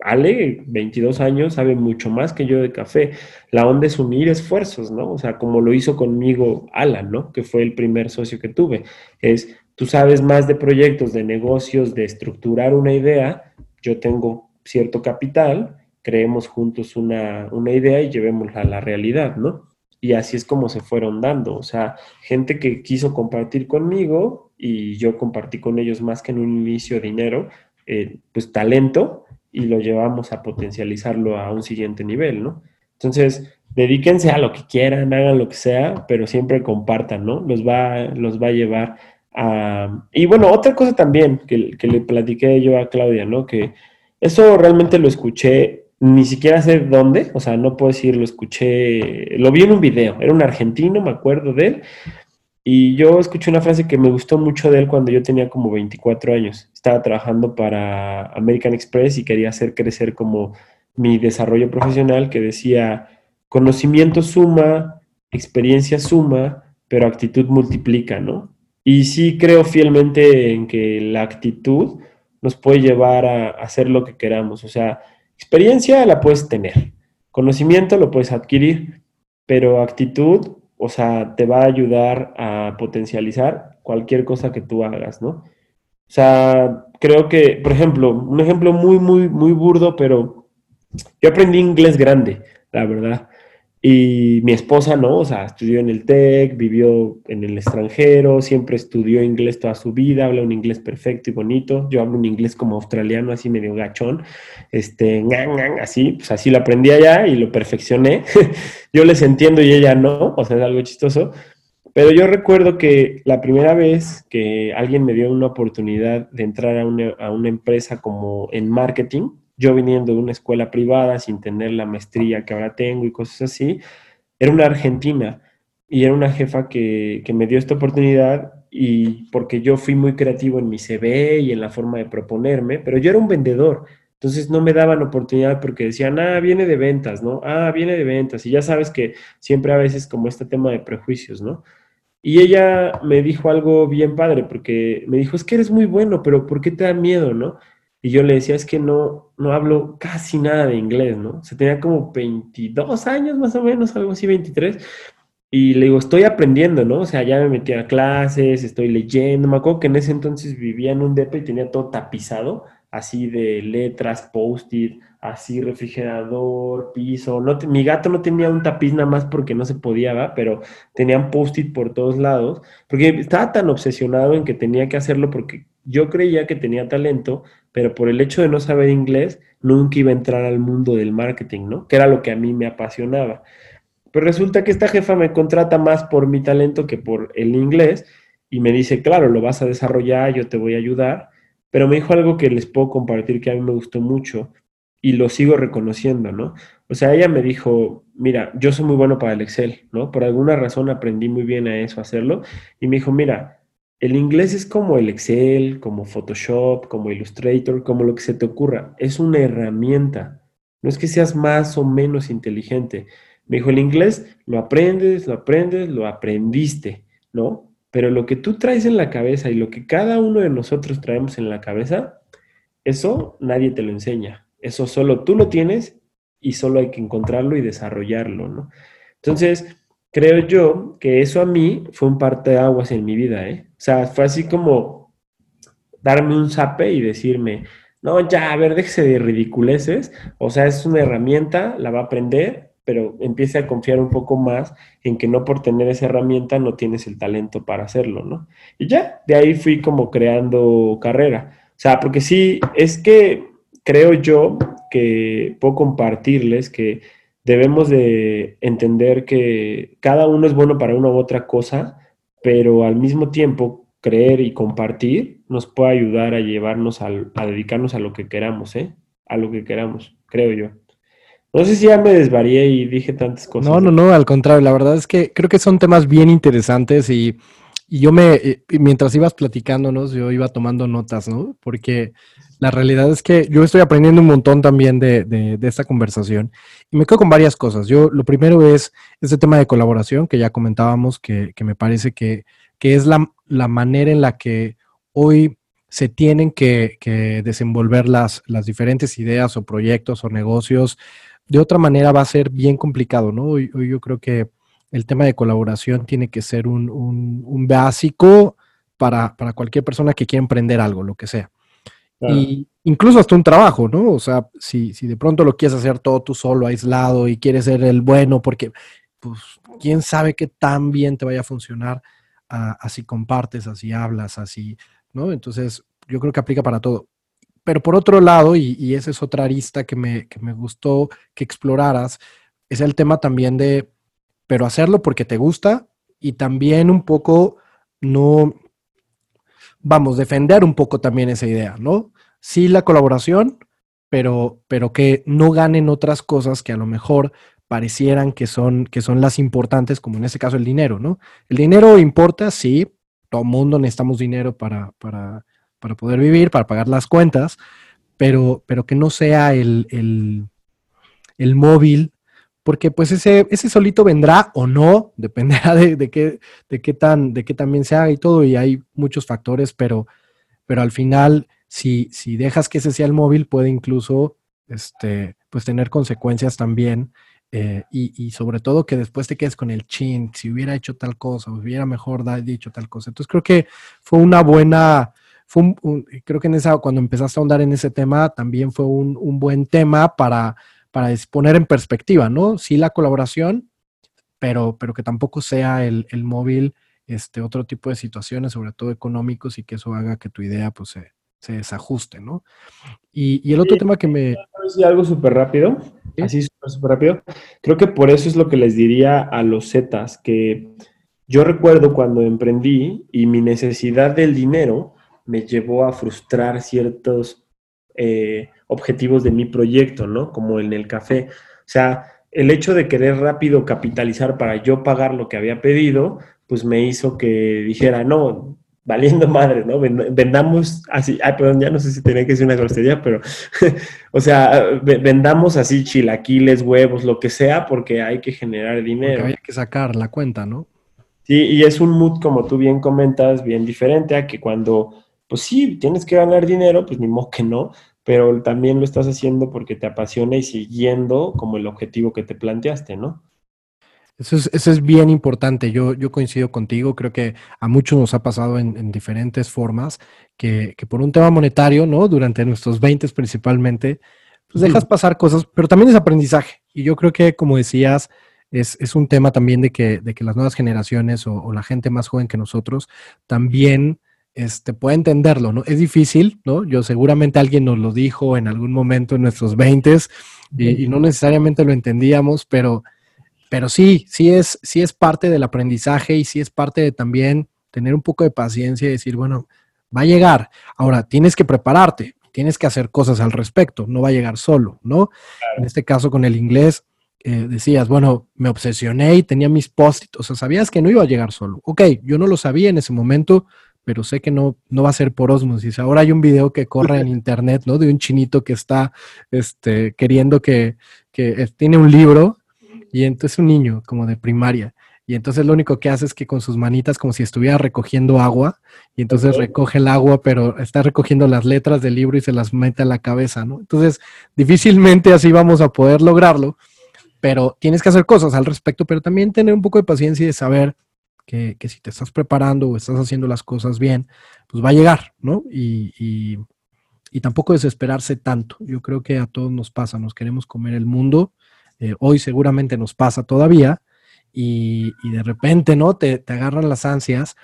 Ale, 22 años, sabe mucho más que yo de café. La onda es unir esfuerzos, ¿no? O sea, como lo hizo conmigo Alan, ¿no? Que fue el primer socio que tuve. Es, tú sabes más de proyectos, de negocios, de estructurar una idea. Yo tengo cierto capital, creemos juntos una, una idea y llevémosla a la realidad, ¿no? Y así es como se fueron dando. O sea, gente que quiso compartir conmigo y yo compartí con ellos más que en un inicio dinero, eh, pues talento y lo llevamos a potencializarlo a un siguiente nivel, ¿no? Entonces, dedíquense a lo que quieran, hagan lo que sea, pero siempre compartan, ¿no? Los va, los va a llevar a... Y bueno, otra cosa también que, que le platiqué yo a Claudia, ¿no? Que eso realmente lo escuché, ni siquiera sé dónde, o sea, no puedo decir, lo escuché, lo vi en un video, era un argentino, me acuerdo de él, y yo escuché una frase que me gustó mucho de él cuando yo tenía como 24 años. Estaba trabajando para American Express y quería hacer crecer como mi desarrollo profesional que decía, conocimiento suma, experiencia suma, pero actitud multiplica, ¿no? Y sí creo fielmente en que la actitud nos puede llevar a hacer lo que queramos. O sea, experiencia la puedes tener, conocimiento lo puedes adquirir, pero actitud o sea, te va a ayudar a potencializar cualquier cosa que tú hagas, ¿no? O sea, creo que, por ejemplo, un ejemplo muy, muy, muy burdo, pero yo aprendí inglés grande, la verdad. Y mi esposa, ¿no? O sea, estudió en el TEC, vivió en el extranjero, siempre estudió inglés toda su vida, habla un inglés perfecto y bonito. Yo hablo un inglés como australiano, así medio gachón, este, así, pues así lo aprendí allá y lo perfeccioné. yo les entiendo y ella no, o sea, es algo chistoso. Pero yo recuerdo que la primera vez que alguien me dio una oportunidad de entrar a una, a una empresa como en marketing, yo viniendo de una escuela privada sin tener la maestría que ahora tengo y cosas así, era una argentina y era una jefa que, me dio esta oportunidad y porque yo fui muy creativo en mi CV y en la forma de proponerme, pero yo era un vendedor, entonces no me daban oportunidad porque decían, ah, viene de ventas, ¿no? Ah, viene de ventas y ya sabes que siempre a veces como este tema de prejuicios, ¿no? Y ella me dijo algo bien padre, porque me dijo, es que eres muy bueno, pero ¿por qué te da miedo, no? Y yo le decía, es que no, no hablo casi nada de inglés, ¿no? O sea, tenía como 22 años más o menos, algo así, 23. Y le digo, estoy aprendiendo, ¿no? O sea, ya me metí a clases, estoy leyendo. Me acuerdo que en ese entonces vivía en un depa y tenía todo tapizado, así de letras, post-it, así refrigerador, piso. No mi gato no tenía un tapiz nada más porque no se podía, ¿va? Pero tenían post-it por todos lados. Porque estaba tan obsesionado en que tenía que hacerlo porque yo creía que tenía talento, pero por el hecho de no saber inglés, nunca iba a entrar al mundo del marketing, ¿no? Que era lo que a mí me apasionaba. Pero resulta que esta jefa me contrata más por mi talento que por el inglés y me dice, claro, lo vas a desarrollar, yo te voy a ayudar, pero me dijo algo que les puedo compartir que a mí me gustó mucho y lo sigo reconociendo, ¿no? O sea, ella me dijo, mira, yo soy muy bueno para el Excel, ¿no? Por alguna razón aprendí muy bien a eso, a hacerlo, y me dijo, mira, el inglés es como el Excel, como Photoshop, como Illustrator, como lo que se te ocurra, es una herramienta, no es que seas más o menos inteligente, me dijo, el inglés lo aprendes, lo aprendes, lo aprendiste, ¿no? Pero lo que tú traes en la cabeza y lo que cada uno de nosotros traemos en la cabeza, eso nadie te lo enseña. Eso solo tú lo tienes y solo hay que encontrarlo y desarrollarlo, ¿no? Entonces, creo yo que eso a mí fue un parte de aguas en mi vida, ¿eh? Sea, fue así como darme un zape y decirme, no, ya, a ver, déjese de ridiculeces, o sea, es una herramienta, la va a aprender, pero empiece a confiar un poco más en que no por tener esa herramienta no tienes el talento para hacerlo, ¿no? Y ya, de ahí fui como creando carrera. O sea, porque sí, es que creo yo que puedo compartirles que debemos de entender que cada uno es bueno para una u otra cosa, pero al mismo tiempo creer y compartir nos puede ayudar a llevarnos a dedicarnos a lo que queramos, ¿eh? A lo que queramos, creo yo. No sé si ya me desvarié y dije tantas cosas. No, no, no, al contrario, la verdad es que creo que son temas bien interesantes y, yo me, eh, mientras ibas platicándonos, yo iba tomando notas, ¿no? Porque la realidad es que yo estoy aprendiendo un montón también de, esta conversación y me quedo con varias cosas. Yo, lo primero es este tema de colaboración que ya comentábamos, que, me parece que, es la, manera en la que hoy se tienen que, desenvolver las, las diferentes ideas o proyectos o negocios de otra manera va a ser bien complicado, ¿no? Hoy, yo creo que el tema de colaboración tiene que ser un, básico para, cualquier persona que quiera emprender algo, lo que sea. Y incluso hasta un trabajo, ¿no? O sea, si, si de pronto lo quieres hacer todo tú solo, aislado, y quieres ser el bueno, porque, pues, quién sabe qué tan bien te vaya a funcionar así compartes, así hablas, así, ¿no? Entonces, yo creo que aplica para todo. Pero por otro lado, y, esa es otra arista que me, que me gustó que exploraras, es el tema también de, pero hacerlo porque te gusta y también un poco no, vamos, defender un poco también esa idea, ¿no? Sí la colaboración, pero, pero que no ganen otras cosas que a lo mejor parecieran que son, que son las importantes, como en este caso el dinero, ¿no? El dinero importa, sí, todo mundo necesitamos dinero para, para, para poder vivir, para pagar las cuentas, pero, pero que no sea el, el, móvil, porque pues ese, ese solito vendrá o no, dependerá de, de, qué, de, qué tan, de qué también se haga y todo, y hay muchos factores, pero, pero al final, si, si dejas que ese sea el móvil, puede incluso este, pues tener consecuencias también. Eh, y, y, sobre todo que después te quedes con el chin, si hubiera hecho tal cosa, hubiera mejor dicho tal cosa. Entonces creo que fue una buena, fue creo que en esa, cuando empezaste a ahondar en ese tema, también fue un, buen tema para, para poner en perspectiva, ¿no? Sí la colaboración, pero, pero que tampoco sea el, móvil este, otro tipo de situaciones, sobre todo económicos, y que eso haga que tu idea pues se, desajuste, ¿no? Y, el otro tema que me... algo súper rápido, así súper rápido. Creo que por eso es lo que les diría a los Zetas, que yo recuerdo cuando emprendí y mi necesidad del dinero me llevó a frustrar ciertos eh, objetivos de mi proyecto, ¿no? Como en el café. O sea, el hecho de querer rápido capitalizar para yo pagar lo que había pedido, pues me hizo que dijera, no, valiendo madre, ¿no? Vendamos así, ay, perdón, ya no sé si tenía que decir una grosería, pero, o sea, vendamos así chilaquiles, huevos, lo que sea, porque hay que generar dinero. Porque hay que sacar la cuenta, ¿no? Sí, y es un mood, como tú bien comentas, bien diferente a que cuando, pues sí, tienes que ganar dinero, pues ni modo que no, pero también lo estás haciendo porque te apasiona y siguiendo como el objetivo que te planteaste, ¿no? Eso es, eso es bien importante. Yo, yo coincido contigo. Creo que a muchos nos ha pasado en, diferentes formas que, que, por un tema monetario, ¿no? Durante nuestros 20 principalmente, pues dejas pasar cosas, pero también es aprendizaje. Y yo creo que, como decías, es, es un tema también de que, de que las nuevas generaciones o, la gente más joven que nosotros también este, puede entenderlo, ¿no? Es difícil, ¿no? Yo seguramente alguien nos lo dijo en algún momento en nuestros 20 y, y no necesariamente lo entendíamos, pero pero sí, sí es, sí es parte del aprendizaje y sí es parte de también tener un poco de paciencia y decir, bueno, va a llegar. Ahora, tienes que prepararte, tienes que hacer cosas al respecto, no va a llegar solo, ¿no? En este caso con el inglés, eh, decías, bueno, me obsesioné y tenía mis post o sea, sabías que no iba a llegar solo. Ok, yo no lo sabía en ese momento, pero sé que no, no va a ser por osmosis. Ahora hay un video que corre en internet, ¿no? De un chinito que está este, queriendo que, que eh, tiene un libro y entonces un niño como de primaria. Y entonces lo único que hace es que con sus manitas, como si estuviera recogiendo agua, y entonces recoge el agua, pero está recogiendo las letras del libro y se las mete a la cabeza, ¿no? Entonces, difícilmente así vamos a poder lograrlo, pero tienes que hacer cosas al respecto, pero también tener un poco de paciencia y de saber que, si te estás preparando o estás haciendo las cosas bien, pues va a llegar, ¿no? Y, y, y tampoco desesperarse tanto. Yo creo que a todos nos pasa, nos queremos comer el mundo eh, hoy seguramente nos pasa todavía, y, de repente, ¿no? Te, agarran las ansias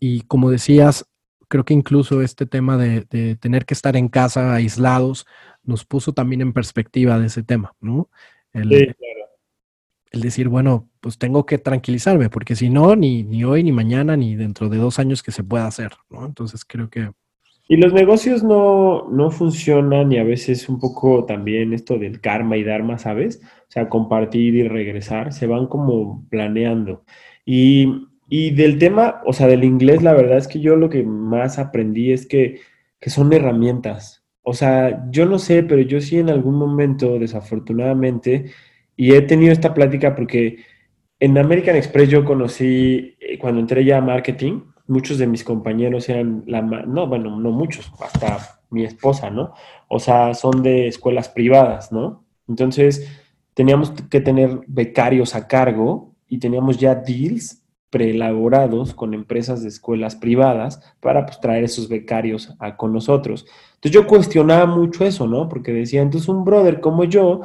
y como decías, creo que incluso este tema de, tener que estar en casa aislados nos puso también en perspectiva de ese tema, ¿no? Sí, claro. El decir, bueno, pues tengo que tranquilizarme, porque si no, ni, ni hoy, ni mañana, ni dentro de dos años que se pueda hacer, ¿no? Entonces creo que y los negocios no, no funcionan y a veces un poco también esto del karma y dharma, ¿sabes? O sea, compartir y regresar, se van como planeando. Y, y del tema, o sea, del inglés, la verdad es que yo lo que más aprendí es que, que son herramientas. O sea, yo no sé, pero yo sí en algún momento, desafortunadamente, y he tenido esta plática porque en American Express yo conocí, eh, cuando entré ya a marketing, muchos de mis compañeros eran, la, no, bueno, no muchos, hasta mi esposa, ¿no? O sea, son de escuelas privadas, ¿no? Entonces, teníamos que tener becarios a cargo y teníamos ya deals preelaborados con empresas de escuelas privadas para pues, traer esos becarios a, con nosotros. Entonces yo cuestionaba mucho eso, ¿no? Porque decía, entonces un brother como yo,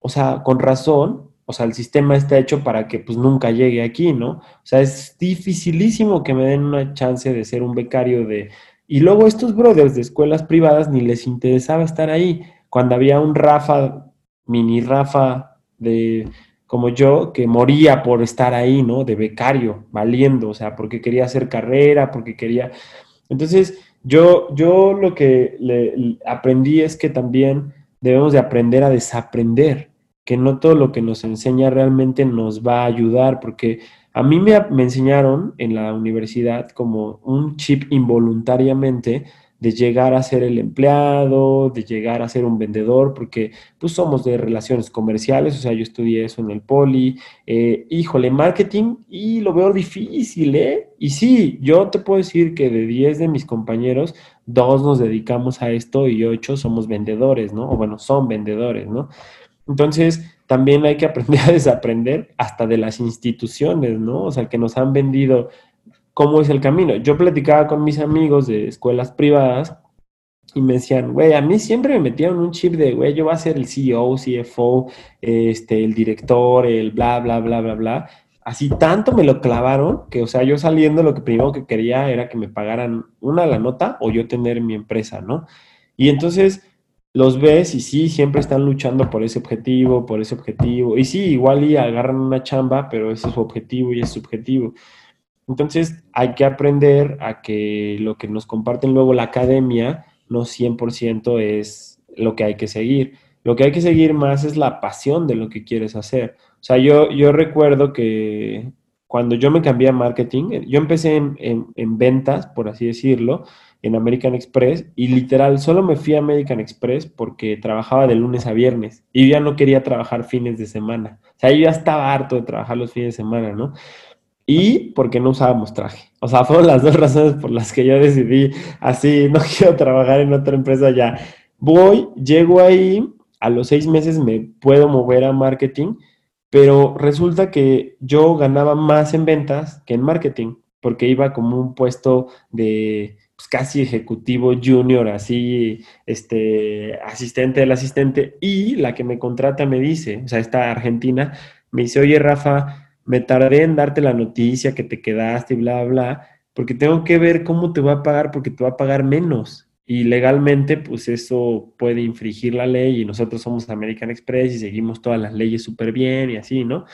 o sea, con razón, o sea, el sistema está hecho para que pues nunca llegue aquí, ¿no? O sea, es dificilísimo que me den una chance de ser un becario de... Y luego estos brothers de escuelas privadas ni les interesaba estar ahí. Cuando había un Rafa, mini Rafa de como yo, que moría por estar ahí, ¿no? De becario, valiendo, o sea, porque quería hacer carrera, porque quería... Entonces, yo, yo lo que le aprendí es que también debemos de aprender a desaprender que no todo lo que nos enseña realmente nos va a ayudar, porque a mí me, enseñaron en la universidad como un chip involuntariamente de llegar a ser el empleado, de llegar a ser un vendedor, porque pues somos de relaciones comerciales, o sea, yo estudié eso en el poli, eh, híjole, marketing, y lo veo difícil, ¿eh? Y sí, yo te puedo decir que de 10 de mis compañeros, dos nos dedicamos a esto y ocho somos vendedores, ¿no? O bueno, son vendedores, ¿no? Entonces, también hay que aprender a desaprender hasta de las instituciones, ¿no? O sea, que nos han vendido cómo es el camino. Yo platicaba con mis amigos de escuelas privadas y me decían, güey, a mí siempre me metieron un chip de, güey, yo voy a ser el CEO, CFO, este, el director, el bla, bla, bla, bla, bla. Así tanto me lo clavaron que, o sea, yo saliendo lo que primero que quería era que me pagaran una la nota o yo tener mi empresa, ¿no? Y entonces los ves y sí, siempre están luchando por ese objetivo, por ese objetivo. Y sí, igual y agarran una chamba, pero ese es su objetivo y es subjetivo. Entonces hay que aprender a que lo que nos comparten luego la academia no 100% es lo que hay que seguir. Lo que hay que seguir más es la pasión de lo que quieres hacer. O sea, yo, yo recuerdo que cuando yo me cambié a marketing, yo empecé en, en ventas, por así decirlo, en American Express y literal solo me fui a American Express porque trabajaba de lunes a viernes y ya no quería trabajar fines de semana. O sea, yo ya estaba harto de trabajar los fines de semana, ¿no? y porque no usábamos traje. O sea, fueron las dos razones por las que yo decidí así, no quiero trabajar en otra empresa ya. Voy, llego ahí, a los seis meses me puedo mover a marketing, pero resulta que yo ganaba más en ventas que en marketing, porque iba como un puesto de pues, casi ejecutivo junior, así, este, asistente del asistente, y la que me contrata me dice, o sea, esta argentina, me dice, oye, Rafa, me tardé en darte la noticia que te quedaste y bla, bla, porque tengo que ver cómo te va a pagar, porque te va a pagar menos. Y legalmente, pues eso puede infringir la ley y nosotros somos American Express y seguimos todas las leyes súper bien y así, ¿no?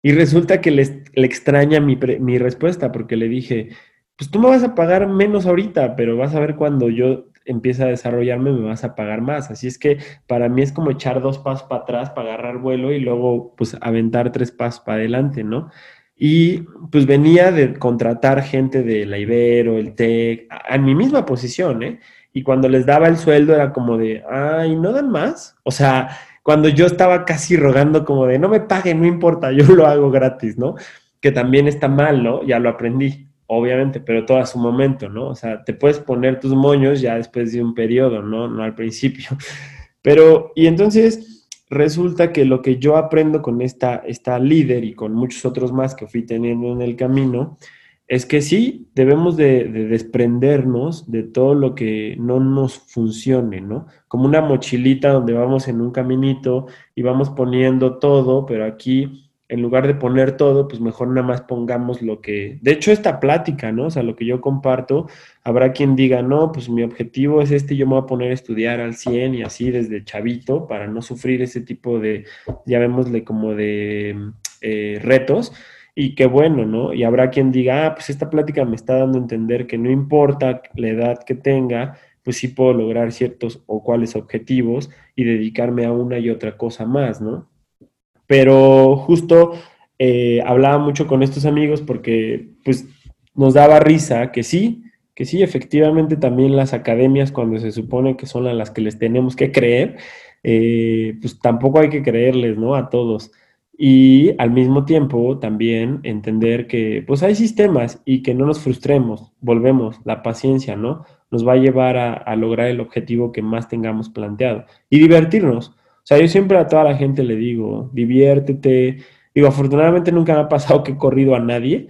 Y resulta que le, le extraña mi, mi respuesta porque le dije, pues tú me vas a pagar menos ahorita, pero vas a ver cuando yo empieza a desarrollarme, me vas a pagar más. Así es que para mí es como echar dos pasos para atrás para agarrar vuelo y luego pues aventar tres pasos para adelante, ¿no? Y pues venía de contratar gente de la Ibero, el TEC, en mi misma posición, ¿eh? Y cuando les daba el sueldo era como de, ay, ¿no dan más? O sea, cuando yo estaba casi rogando como de, no me paguen, no importa, yo lo hago gratis, ¿no? Que también está mal, ¿no? Ya lo aprendí obviamente, pero todo a su momento, ¿no? O sea, te puedes poner tus moños ya después de un periodo, ¿no? No al principio. Pero, y entonces resulta que lo que yo aprendo con esta, esta líder y con muchos otros más que fui teniendo en el camino, es que sí, debemos de, de, desprendernos de todo lo que no nos funcione, ¿no? Como una mochilita donde vamos en un caminito y vamos poniendo todo, pero aquí en lugar de poner todo, pues mejor nada más pongamos lo que, de hecho esta plática, ¿no? O sea, lo que yo comparto, habrá quien diga, no, pues mi objetivo es este, yo me voy a poner a estudiar al 100 y así desde chavito para no sufrir ese tipo de, llamémosle como de eh, retos. Y qué bueno, ¿no? Y habrá quien diga, ah, pues esta plática me está dando a entender que no importa la edad que tenga, pues sí puedo lograr ciertos o cuáles objetivos y dedicarme a una y otra cosa más, ¿no? pero justo eh, hablaba mucho con estos amigos porque pues nos daba risa que sí, que sí, efectivamente también las academias cuando se supone que son a las que les tenemos que creer, eh, pues tampoco hay que creerles, ¿no? A todos. Y al mismo tiempo también entender que pues hay sistemas y que no nos frustremos, volvemos, la paciencia, ¿no? Nos va a llevar a, lograr el objetivo que más tengamos planteado y divertirnos o sea, yo siempre a toda la gente le digo, diviértete. Digo, afortunadamente nunca me ha pasado que he corrido a nadie,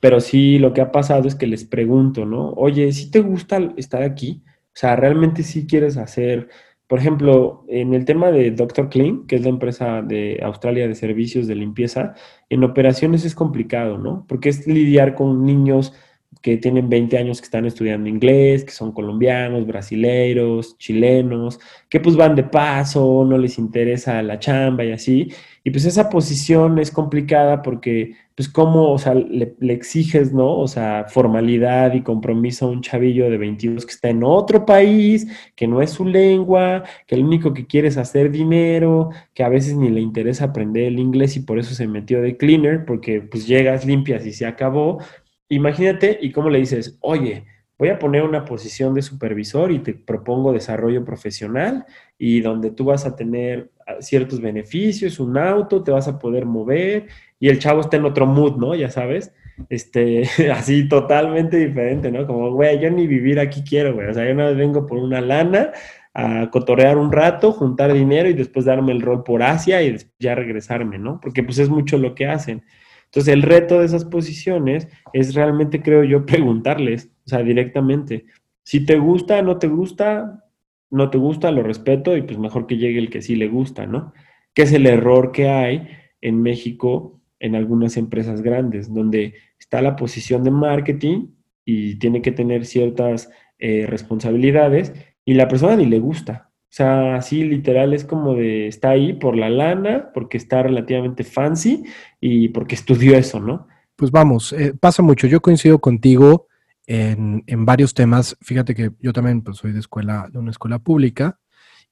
pero sí lo que ha pasado es que les pregunto, ¿no? Oye, si te gusta estar aquí? O sea, ¿realmente sí quieres hacer, por ejemplo, en el tema de Dr. Clean, que es la empresa de Australia de servicios de limpieza, en operaciones es complicado, ¿no? Porque es lidiar con niños que tienen 20 años que están estudiando inglés, que son colombianos, brasileiros, chilenos, que pues van de paso, no les interesa la chamba y así. Y pues esa posición es complicada porque pues cómo, o sea, le, exiges, ¿no? O sea, formalidad y compromiso a un chavillo de 22 que está en otro país, que no es su lengua, que lo único que quiere es hacer dinero, que a veces ni le interesa aprender el inglés y por eso se metió de cleaner, porque pues llegas, limpias y se acabó Imagínate y cómo le dices, oye, voy a poner una posición de supervisor y te propongo desarrollo profesional y donde tú vas a tener ah, ciertos beneficios, un auto, te vas a poder mover y el chavo está en otro mood, ¿no? Ya sabes, este, así totalmente diferente, ¿no? Como, güey, yo ni vivir aquí quiero, güey, o sea, yo no vengo por una lana a cotorrear un rato, juntar dinero y después darme el rol por Asia y ya regresarme, ¿no? Porque pues es mucho lo que hacen. Entonces, el reto de esas posiciones es realmente, creo yo, preguntarles, o sea, directamente, si te gusta, no te gusta, no te gusta, lo respeto y pues mejor que llegue el que sí le gusta, ¿no? Que es el error que hay en México en algunas empresas grandes, donde está la posición de marketing y tiene que tener ciertas eh, responsabilidades y la persona ni le gusta, o sea, así literal es como de, está ahí por la lana, porque está relativamente fancy y porque estudió eso, ¿no? Pues vamos, eh, pasa mucho. Yo coincido contigo en, en, varios temas. Fíjate que yo también pues, soy de escuela, de una escuela pública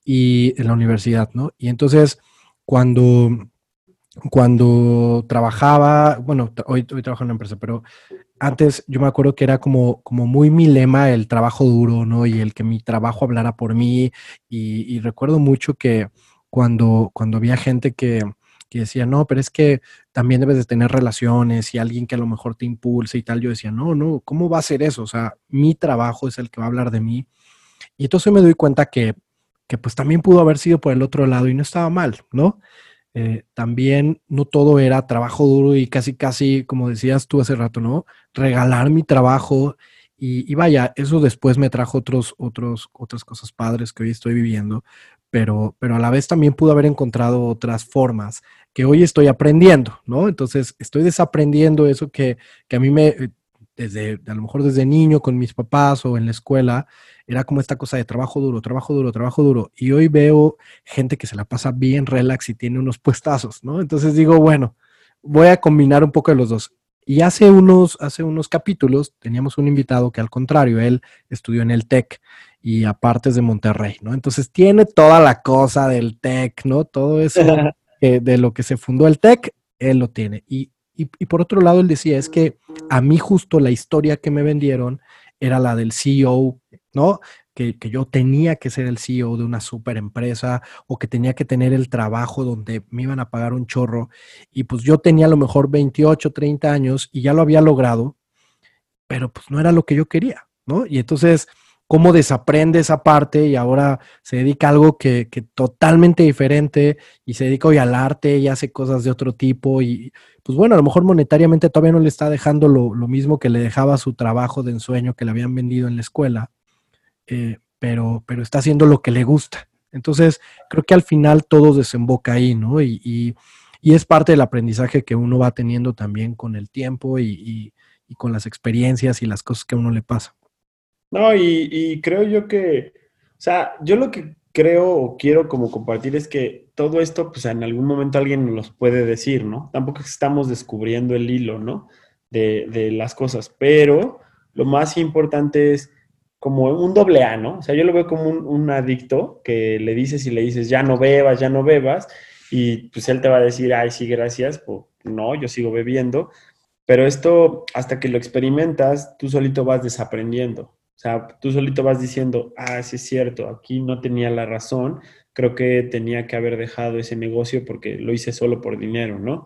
y en la universidad, ¿no? Y entonces, cuando cuando trabajaba, bueno, hoy, hoy trabajo en una empresa, pero antes yo me acuerdo que era como, como muy mi lema el trabajo duro, ¿no? Y el que mi trabajo hablara por mí. Y, recuerdo mucho que cuando, cuando había gente que, que decía, no, pero es que también debes de tener relaciones y alguien que a lo mejor te impulse y tal. Yo decía, no, no, ¿cómo va a ser eso? O sea, mi trabajo es el que va a hablar de mí. Y entonces me doy cuenta que, que pues también pudo haber sido por el otro lado y no estaba mal, ¿no? Eh, también no todo era trabajo duro y casi, casi, como decías tú hace rato, ¿no? Regalar mi trabajo y, y, vaya, eso después me trajo otros, otros, otras cosas padres que hoy estoy viviendo, pero, pero a la vez también pude haber encontrado otras formas que hoy estoy aprendiendo, ¿no? Entonces estoy desaprendiendo eso que, que a mí me, eh, desde, a lo mejor desde niño con mis papás o en la escuela, era como esta cosa de trabajo duro, trabajo duro, trabajo duro. Y hoy veo gente que se la pasa bien relax y tiene unos puestazos, ¿no? Entonces digo, bueno, voy a combinar un poco de los dos. Y hace unos, hace unos capítulos teníamos un invitado que al contrario, él estudió en el TEC y aparte es de Monterrey, ¿no? Entonces tiene toda la cosa del TEC, ¿no? Todo eso de lo que se fundó el TEC, él lo tiene. Y, y, y, por otro lado, él decía, es que a mí justo la historia que me vendieron era la del CEO, ¿no? Que, que, yo tenía que ser el CEO de una super empresa o que tenía que tener el trabajo donde me iban a pagar un chorro. Y pues yo tenía a lo mejor 28, 30 años y ya lo había logrado, pero pues no era lo que yo quería, ¿no? Y entonces cómo desaprende esa parte y ahora se dedica a algo que, que, totalmente diferente y se dedica hoy al arte y hace cosas de otro tipo y pues bueno, a lo mejor monetariamente todavía no le está dejando lo, lo mismo que le dejaba su trabajo de ensueño que le habían vendido en la escuela, eh, pero, pero está haciendo lo que le gusta. Entonces, creo que al final todo desemboca ahí, ¿no? Y, y, y es parte del aprendizaje que uno va teniendo también con el tiempo y, y con las experiencias y las cosas que a uno le pasa. No, y, y, creo yo que, o sea, yo lo que creo o quiero como compartir es que todo esto, pues en algún momento alguien nos puede decir, ¿no? Tampoco estamos descubriendo el hilo, ¿no? De, de las cosas, pero lo más importante es como un doble A, ¿no? O sea, yo lo veo como un, un adicto que le dices y le dices, ya no bebas, ya no bebas, y pues él te va a decir, ay, sí, gracias, pues no, yo sigo bebiendo, pero esto, hasta que lo experimentas, tú solito vas desaprendiendo. O sea, tú solito vas diciendo, ah, sí es cierto, aquí no tenía la razón, creo que tenía que haber dejado ese negocio porque lo hice solo por dinero, ¿no?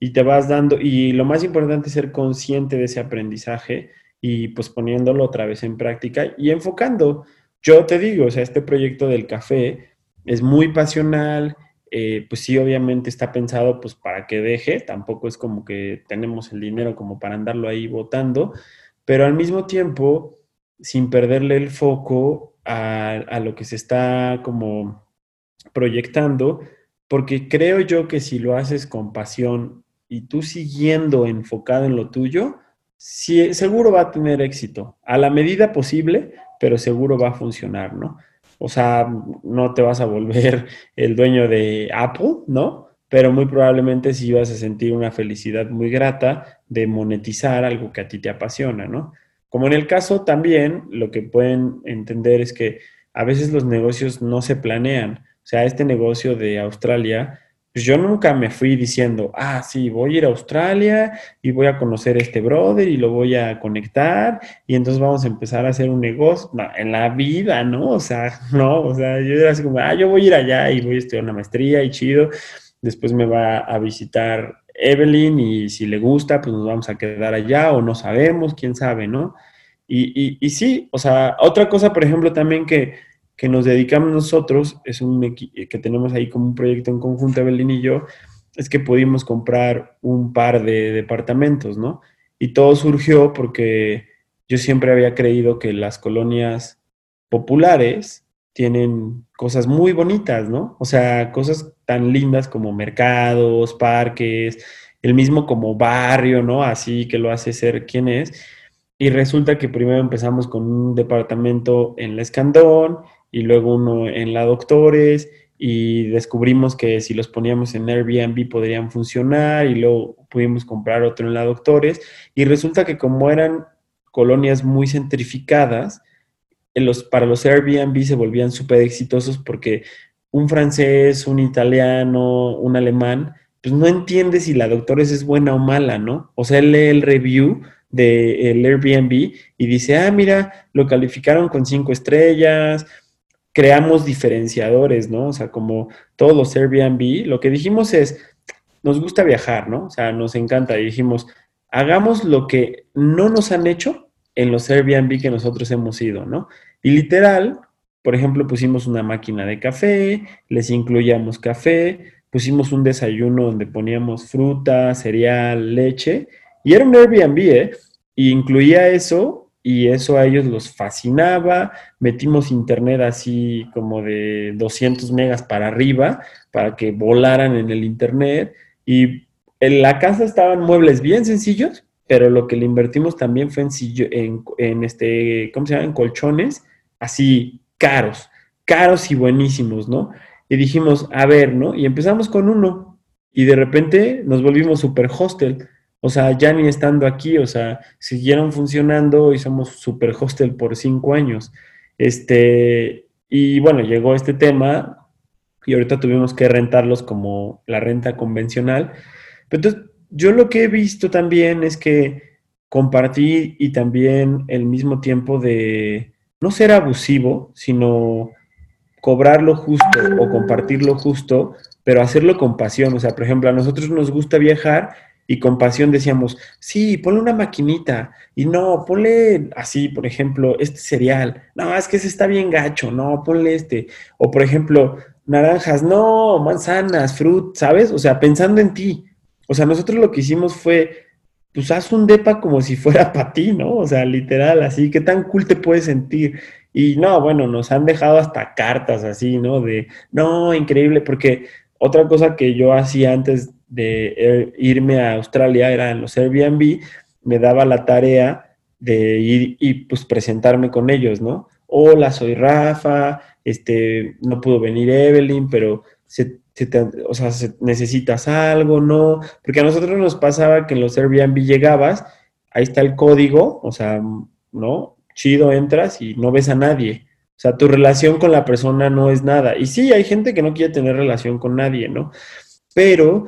Y te vas dando, y lo más importante es ser consciente de ese aprendizaje y pues poniéndolo otra vez en práctica y enfocando. Yo te digo, o sea, este proyecto del café es muy pasional, eh, pues sí, obviamente está pensado pues para que deje, tampoco es como que tenemos el dinero como para andarlo ahí votando, pero al mismo tiempo sin perderle el foco a, a, lo que se está como proyectando, porque creo yo que si lo haces con pasión y tú siguiendo enfocado en lo tuyo, sí, seguro va a tener éxito, a la medida posible, pero seguro va a funcionar, ¿no? O sea, no te vas a volver el dueño de Apple, ¿no? Pero muy probablemente sí vas a sentir una felicidad muy grata de monetizar algo que a ti te apasiona, ¿no? Como en el caso también, lo que pueden entender es que a veces los negocios no se planean. O sea, este negocio de Australia, pues yo nunca me fui diciendo, ah, sí, voy a ir a Australia y voy a conocer a este brother y lo voy a conectar y entonces vamos a empezar a hacer un negocio. En la vida, ¿no? O sea, no, o sea, yo era así como, ah, yo voy a ir allá y voy a estudiar una maestría y chido. Después me va a visitar Evelyn y si le gusta, pues nos vamos a quedar allá o no sabemos, quién sabe, ¿no? Y, y, y sí, o sea, otra cosa, por ejemplo, también que, que nos dedicamos nosotros, es un que tenemos ahí como un proyecto en conjunto, Evelyn y yo, es que pudimos comprar un par de departamentos, ¿no? Y todo surgió porque yo siempre había creído que las colonias populares tienen cosas muy bonitas, ¿no? O sea, cosas tan lindas como mercados, parques, el mismo como barrio, ¿no? Así que lo hace ser quien es. Y resulta que primero empezamos con un departamento en la Escandón y luego uno en la Doctores y descubrimos que si los poníamos en Airbnb podrían funcionar y luego pudimos comprar otro en la Doctores y resulta que como eran colonias muy centrificadas, para los Airbnb se volvían súper exitosos porque un francés, un italiano, un alemán, pues no entiende si la Doctores es buena o mala, ¿no? O sea, él lee el review del de Airbnb y dice, ah, mira, lo calificaron con cinco estrellas, creamos diferenciadores, ¿no? O sea, como todos los Airbnb, lo que dijimos es, nos gusta viajar, ¿no? O sea, nos encanta y dijimos, hagamos lo que no nos han hecho en los Airbnb que nosotros hemos ido, ¿no? Y literal, por ejemplo, pusimos una máquina de café, les incluíamos café, pusimos un desayuno donde poníamos fruta, cereal, leche, y era un Airbnb, ¿eh? Y incluía eso, y eso a ellos los fascinaba. Metimos internet así como de 200 megas para arriba, para que volaran en el internet, y en la casa estaban muebles bien sencillos, pero lo que le invertimos también fue en, en, este, ¿cómo se llama? En colchones, así caros, caros y buenísimos, ¿no? Y dijimos, a ver, ¿no? Y empezamos con uno y de repente nos volvimos super hostel. O sea, ya ni estando aquí, o sea, siguieron funcionando y somos super hostel por cinco años. Este, y bueno, llegó este tema y ahorita tuvimos que rentarlos como la renta convencional. Pero entonces, yo lo que he visto también es que compartí y también el mismo tiempo de, no ser abusivo, sino cobrar lo justo o compartir lo justo, pero hacerlo con pasión. O sea, por ejemplo, a nosotros nos gusta viajar y con pasión decíamos, sí, ponle una maquinita y no, ponle así, por ejemplo, este cereal. No, es que ese está bien gacho, no, ponle este. O por ejemplo, naranjas, no, manzanas, fruit, ¿sabes? O sea, pensando en ti. O sea, nosotros lo que hicimos fue pues haz un depa como si fuera para ti, ¿no? O sea, literal, así, ¿qué tan cool te puedes sentir? Y no, bueno, nos han dejado hasta cartas así, ¿no? De, no, increíble, porque otra cosa que yo hacía antes de er, irme a Australia era en los Airbnb, me daba la tarea de ir y pues presentarme con ellos, ¿no? Hola, soy Rafa, este, no pudo venir Evelyn, pero se o sea, necesitas algo, ¿no? Porque a nosotros nos pasaba que en los Airbnb llegabas, ahí está el código, o sea, ¿no? Chido, entras y no ves a nadie. O sea, tu relación con la persona no es nada. Y sí, hay gente que no quiere tener relación con nadie, ¿no? Pero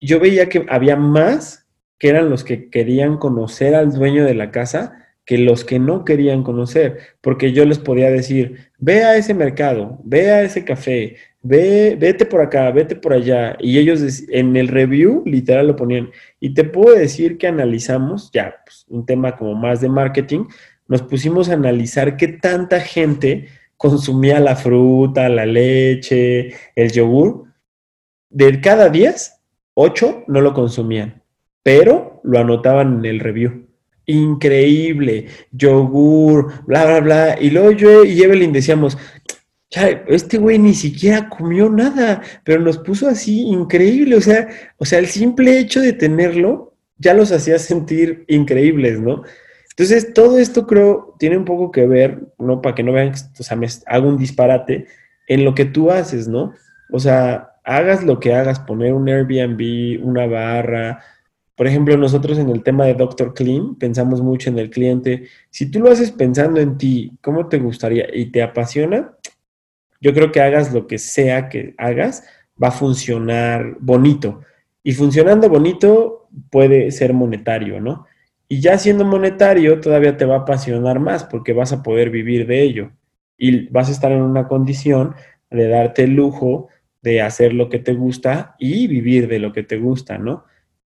yo veía que había más que eran los que querían conocer al dueño de la casa que los que no querían conocer, porque yo les podía decir, ve a ese mercado, ve a ese café, ve, vete por acá, vete por allá. Y ellos en el review literal lo ponían. Y te puedo decir que analizamos, ya, pues, un tema como más de marketing, nos pusimos a analizar qué tanta gente consumía la fruta, la leche, el yogur. De cada 10, 8 no lo consumían, pero lo anotaban en el review increíble, yogur, bla, bla, bla. Y luego yo y Evelyn decíamos, este güey ni siquiera comió nada, pero nos puso así increíble, o sea, o sea, el simple hecho de tenerlo ya los hacía sentir increíbles, ¿no? Entonces, todo esto creo tiene un poco que ver, ¿no? Para que no vean, o sea, me hago un disparate en lo que tú haces, ¿no? O sea, hagas lo que hagas, poner un Airbnb, una barra. Por ejemplo, nosotros en el tema de Doctor Clean pensamos mucho en el cliente. Si tú lo haces pensando en ti, ¿cómo te gustaría y te apasiona? Yo creo que hagas lo que sea que hagas, va a funcionar bonito. Y funcionando bonito puede ser monetario, ¿no? Y ya siendo monetario todavía te va a apasionar más porque vas a poder vivir de ello. Y vas a estar en una condición de darte el lujo de hacer lo que te gusta y vivir de lo que te gusta, ¿no?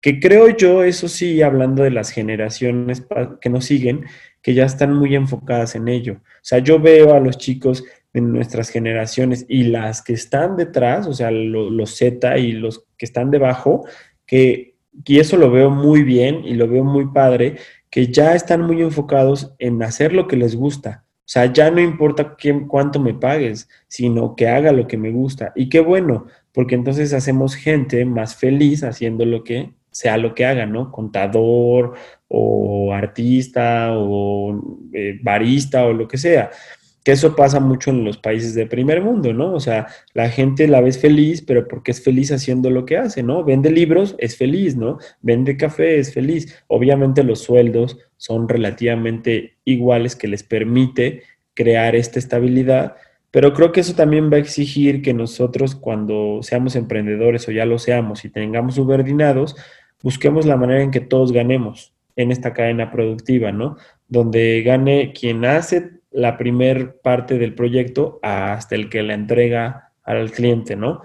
Que creo yo, eso sí, hablando de las generaciones que nos siguen, que ya están muy enfocadas en ello. O sea, yo veo a los chicos en nuestras generaciones y las que están detrás, o sea, los Z y los que están debajo, que, y eso lo veo muy bien y lo veo muy padre, que ya están muy enfocados en hacer lo que les gusta. O sea, ya no importa quién, cuánto me pagues, sino que haga lo que me gusta. Y qué bueno, porque entonces hacemos gente más feliz haciendo lo que sea lo que haga, ¿no? Contador o artista o eh, barista o lo que sea que eso pasa mucho en los países de primer mundo, ¿no? O sea, la gente la ves feliz, pero porque es feliz haciendo lo que hace, ¿no? Vende libros, es feliz, ¿no? Vende café, es feliz. Obviamente los sueldos son relativamente iguales que les permite crear esta estabilidad, pero creo que eso también va a exigir que nosotros cuando seamos emprendedores o ya lo seamos y tengamos subordinados, busquemos la manera en que todos ganemos en esta cadena productiva, ¿no? Donde gane quien hace la primer parte del proyecto hasta el que la entrega al cliente, ¿no?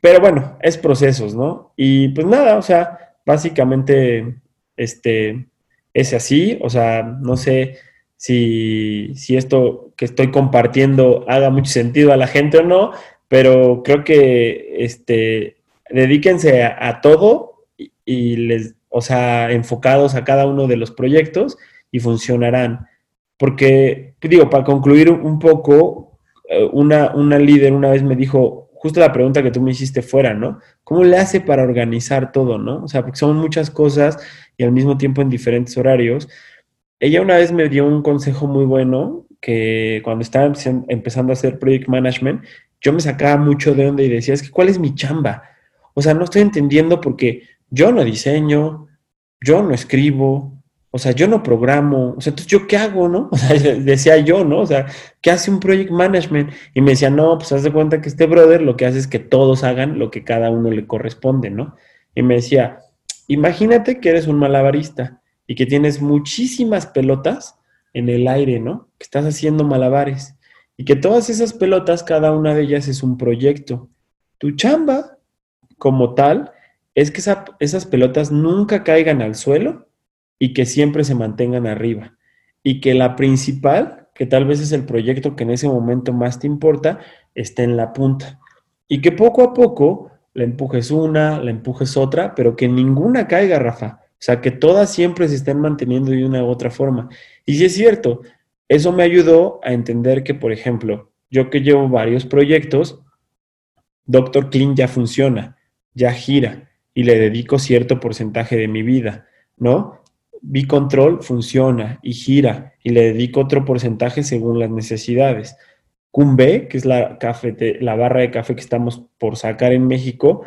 pero bueno, es procesos, ¿no? Y pues nada, o sea, básicamente, este, es así, o sea, no sé si, si esto que estoy compartiendo haga mucho sentido a la gente o no, pero creo que, este, dedíquense a, todo y, les, o sea, enfocados a cada uno de los proyectos y funcionarán. Porque, digo, para concluir un poco, eh, una, una líder una vez me dijo, justo la pregunta que tú me hiciste fuera, ¿no? ¿Cómo le hace para organizar todo, ¿no? O sea, porque son muchas cosas y al mismo tiempo en diferentes horarios. Ella una vez me dio un consejo muy bueno que cuando estaba empezando a hacer project management, yo me sacaba mucho de onda y decía, es que ¿cuál es mi chamba? O sea, no estoy entendiendo porque yo no diseño, yo no escribo, o sea, yo no programo, o sea, entonces yo qué hago, ¿no? O sea, decía yo, ¿no? O sea, ¿qué hace un project management? Y me decía, no, pues haz de cuenta que este brother lo que hace es que todos hagan lo que cada uno le corresponde, ¿no? Y me decía, imagínate que eres un malabarista y que tienes muchísimas pelotas en el aire, ¿no? Que estás haciendo malabares y que todas esas pelotas, cada una de ellas es un proyecto. Tu chamba como tal es que esas pelotas nunca caigan al suelo y que siempre se mantengan arriba. Y que la principal, que tal vez es el proyecto que en ese momento más te importa, esté en la punta. Y que poco a poco le empujes una, le empujes otra, pero que ninguna caiga, Rafa. O sea, que todas siempre se estén manteniendo de una u otra forma. Y si es cierto, eso me ayudó a entender que, por ejemplo, yo que llevo varios proyectos, Doctor Clean ya funciona ya gira y le dedico cierto porcentaje de mi vida, ¿no? Bicontrol funciona y gira y le dedico otro porcentaje según las necesidades. Cumbe, que es la, la barra de café que estamos por sacar en México,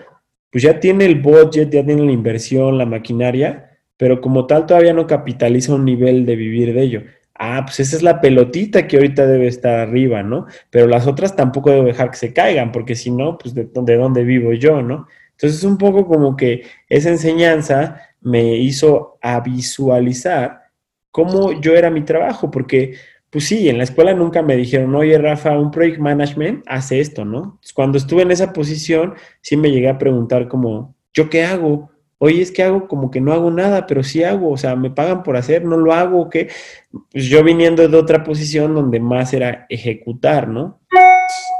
pues ya tiene el budget, ya tiene la inversión, la maquinaria, pero como tal todavía no capitaliza un nivel de vivir de ello. Ah, pues esa es la pelotita que ahorita debe estar arriba, ¿no? Pero las otras tampoco debo dejar que se caigan, porque si no, pues de, de dónde vivo yo, ¿no? Entonces, un poco como que esa enseñanza me hizo a visualizar cómo yo era mi trabajo, porque, pues sí, en la escuela nunca me dijeron, oye, Rafa, un project management hace esto, ¿no? cuando estuve en esa posición, sí me llegué a preguntar como, ¿yo qué hago? Oye, es que hago como que no hago nada, pero sí hago, o sea, me pagan por hacer, no lo hago, ¿qué? Pues yo viniendo de otra posición donde más era ejecutar, ¿no?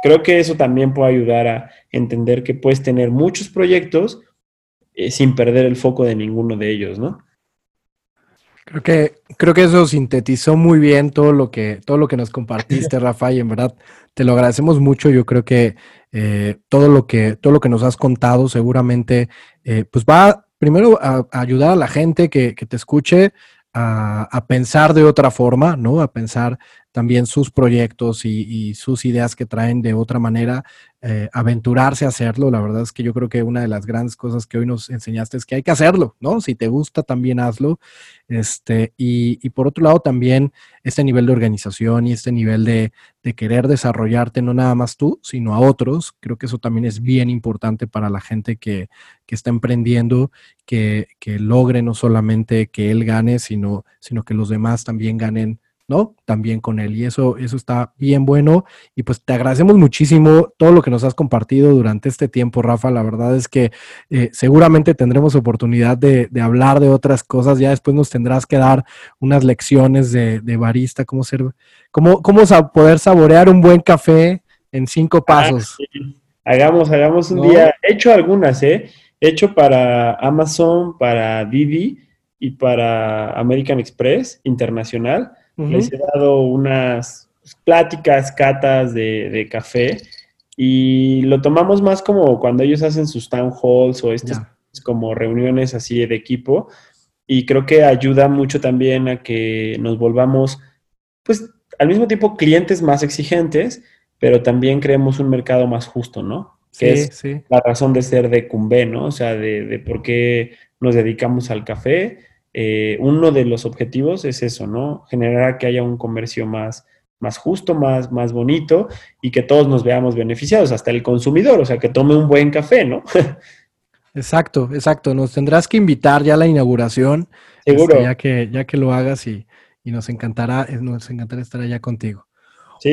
creo que eso también puede ayudar a entender que puedes tener muchos proyectos eh, sin perder el foco de ninguno de ellos, ¿no? Creo que, creo que eso sintetizó muy bien todo lo que, todo lo que nos compartiste, Rafa, y en verdad te lo agradecemos mucho. Yo creo que eh, todo lo que, todo lo que nos has contado seguramente, eh, pues va primero a, ayudar a la gente que, que te escuche a, a, pensar de otra forma, ¿no? A pensar también sus proyectos y, sus ideas que traen de otra manera, eh, aventurarse a hacerlo. La verdad es que yo creo que una de las grandes cosas que hoy nos enseñaste es que hay que hacerlo, ¿no? Si te gusta, también hazlo. Este, y, por otro lado, también este nivel de organización y este nivel de, querer desarrollarte, no nada más tú, sino a otros. Creo que eso también es bien importante para la gente que, está emprendiendo, que, que, logre no solamente que él gane, sino, sino que los demás también ganen ¿no? También con él. Y eso, eso está bien bueno. Y pues te agradecemos muchísimo todo lo que nos has compartido durante este tiempo, Rafa. La verdad es que eh, seguramente tendremos oportunidad de, hablar de otras cosas. Ya después nos tendrás que dar unas lecciones de, barista, cómo ser, cómo, cómo poder saborear un buen café en cinco ah, pasos. Hagamos, hagamos un día. He hecho algunas, ¿eh? He hecho para Amazon, para Didi y para American Express Internacional les he dado unas pláticas, catas de, café y lo tomamos más como cuando ellos hacen sus town halls o estas como reuniones así de equipo y creo que ayuda mucho también a que nos volvamos, pues al mismo tiempo clientes más exigentes, pero también creemos un mercado más justo, ¿no? Que es la razón de ser de Cumbe, ¿no? O sea, de, de por qué nos dedicamos al café eh, uno de los objetivos es eso, ¿no? Generar que haya un comercio más, más justo, más, más bonito y que todos nos veamos beneficiados, hasta el consumidor, o sea, que tome un buen café, ¿no? exacto, exacto. Nos tendrás que invitar ya a la inauguración. Seguro. Este, ya, que, ya que lo hagas y, nos encantará, nos encantará estar allá contigo.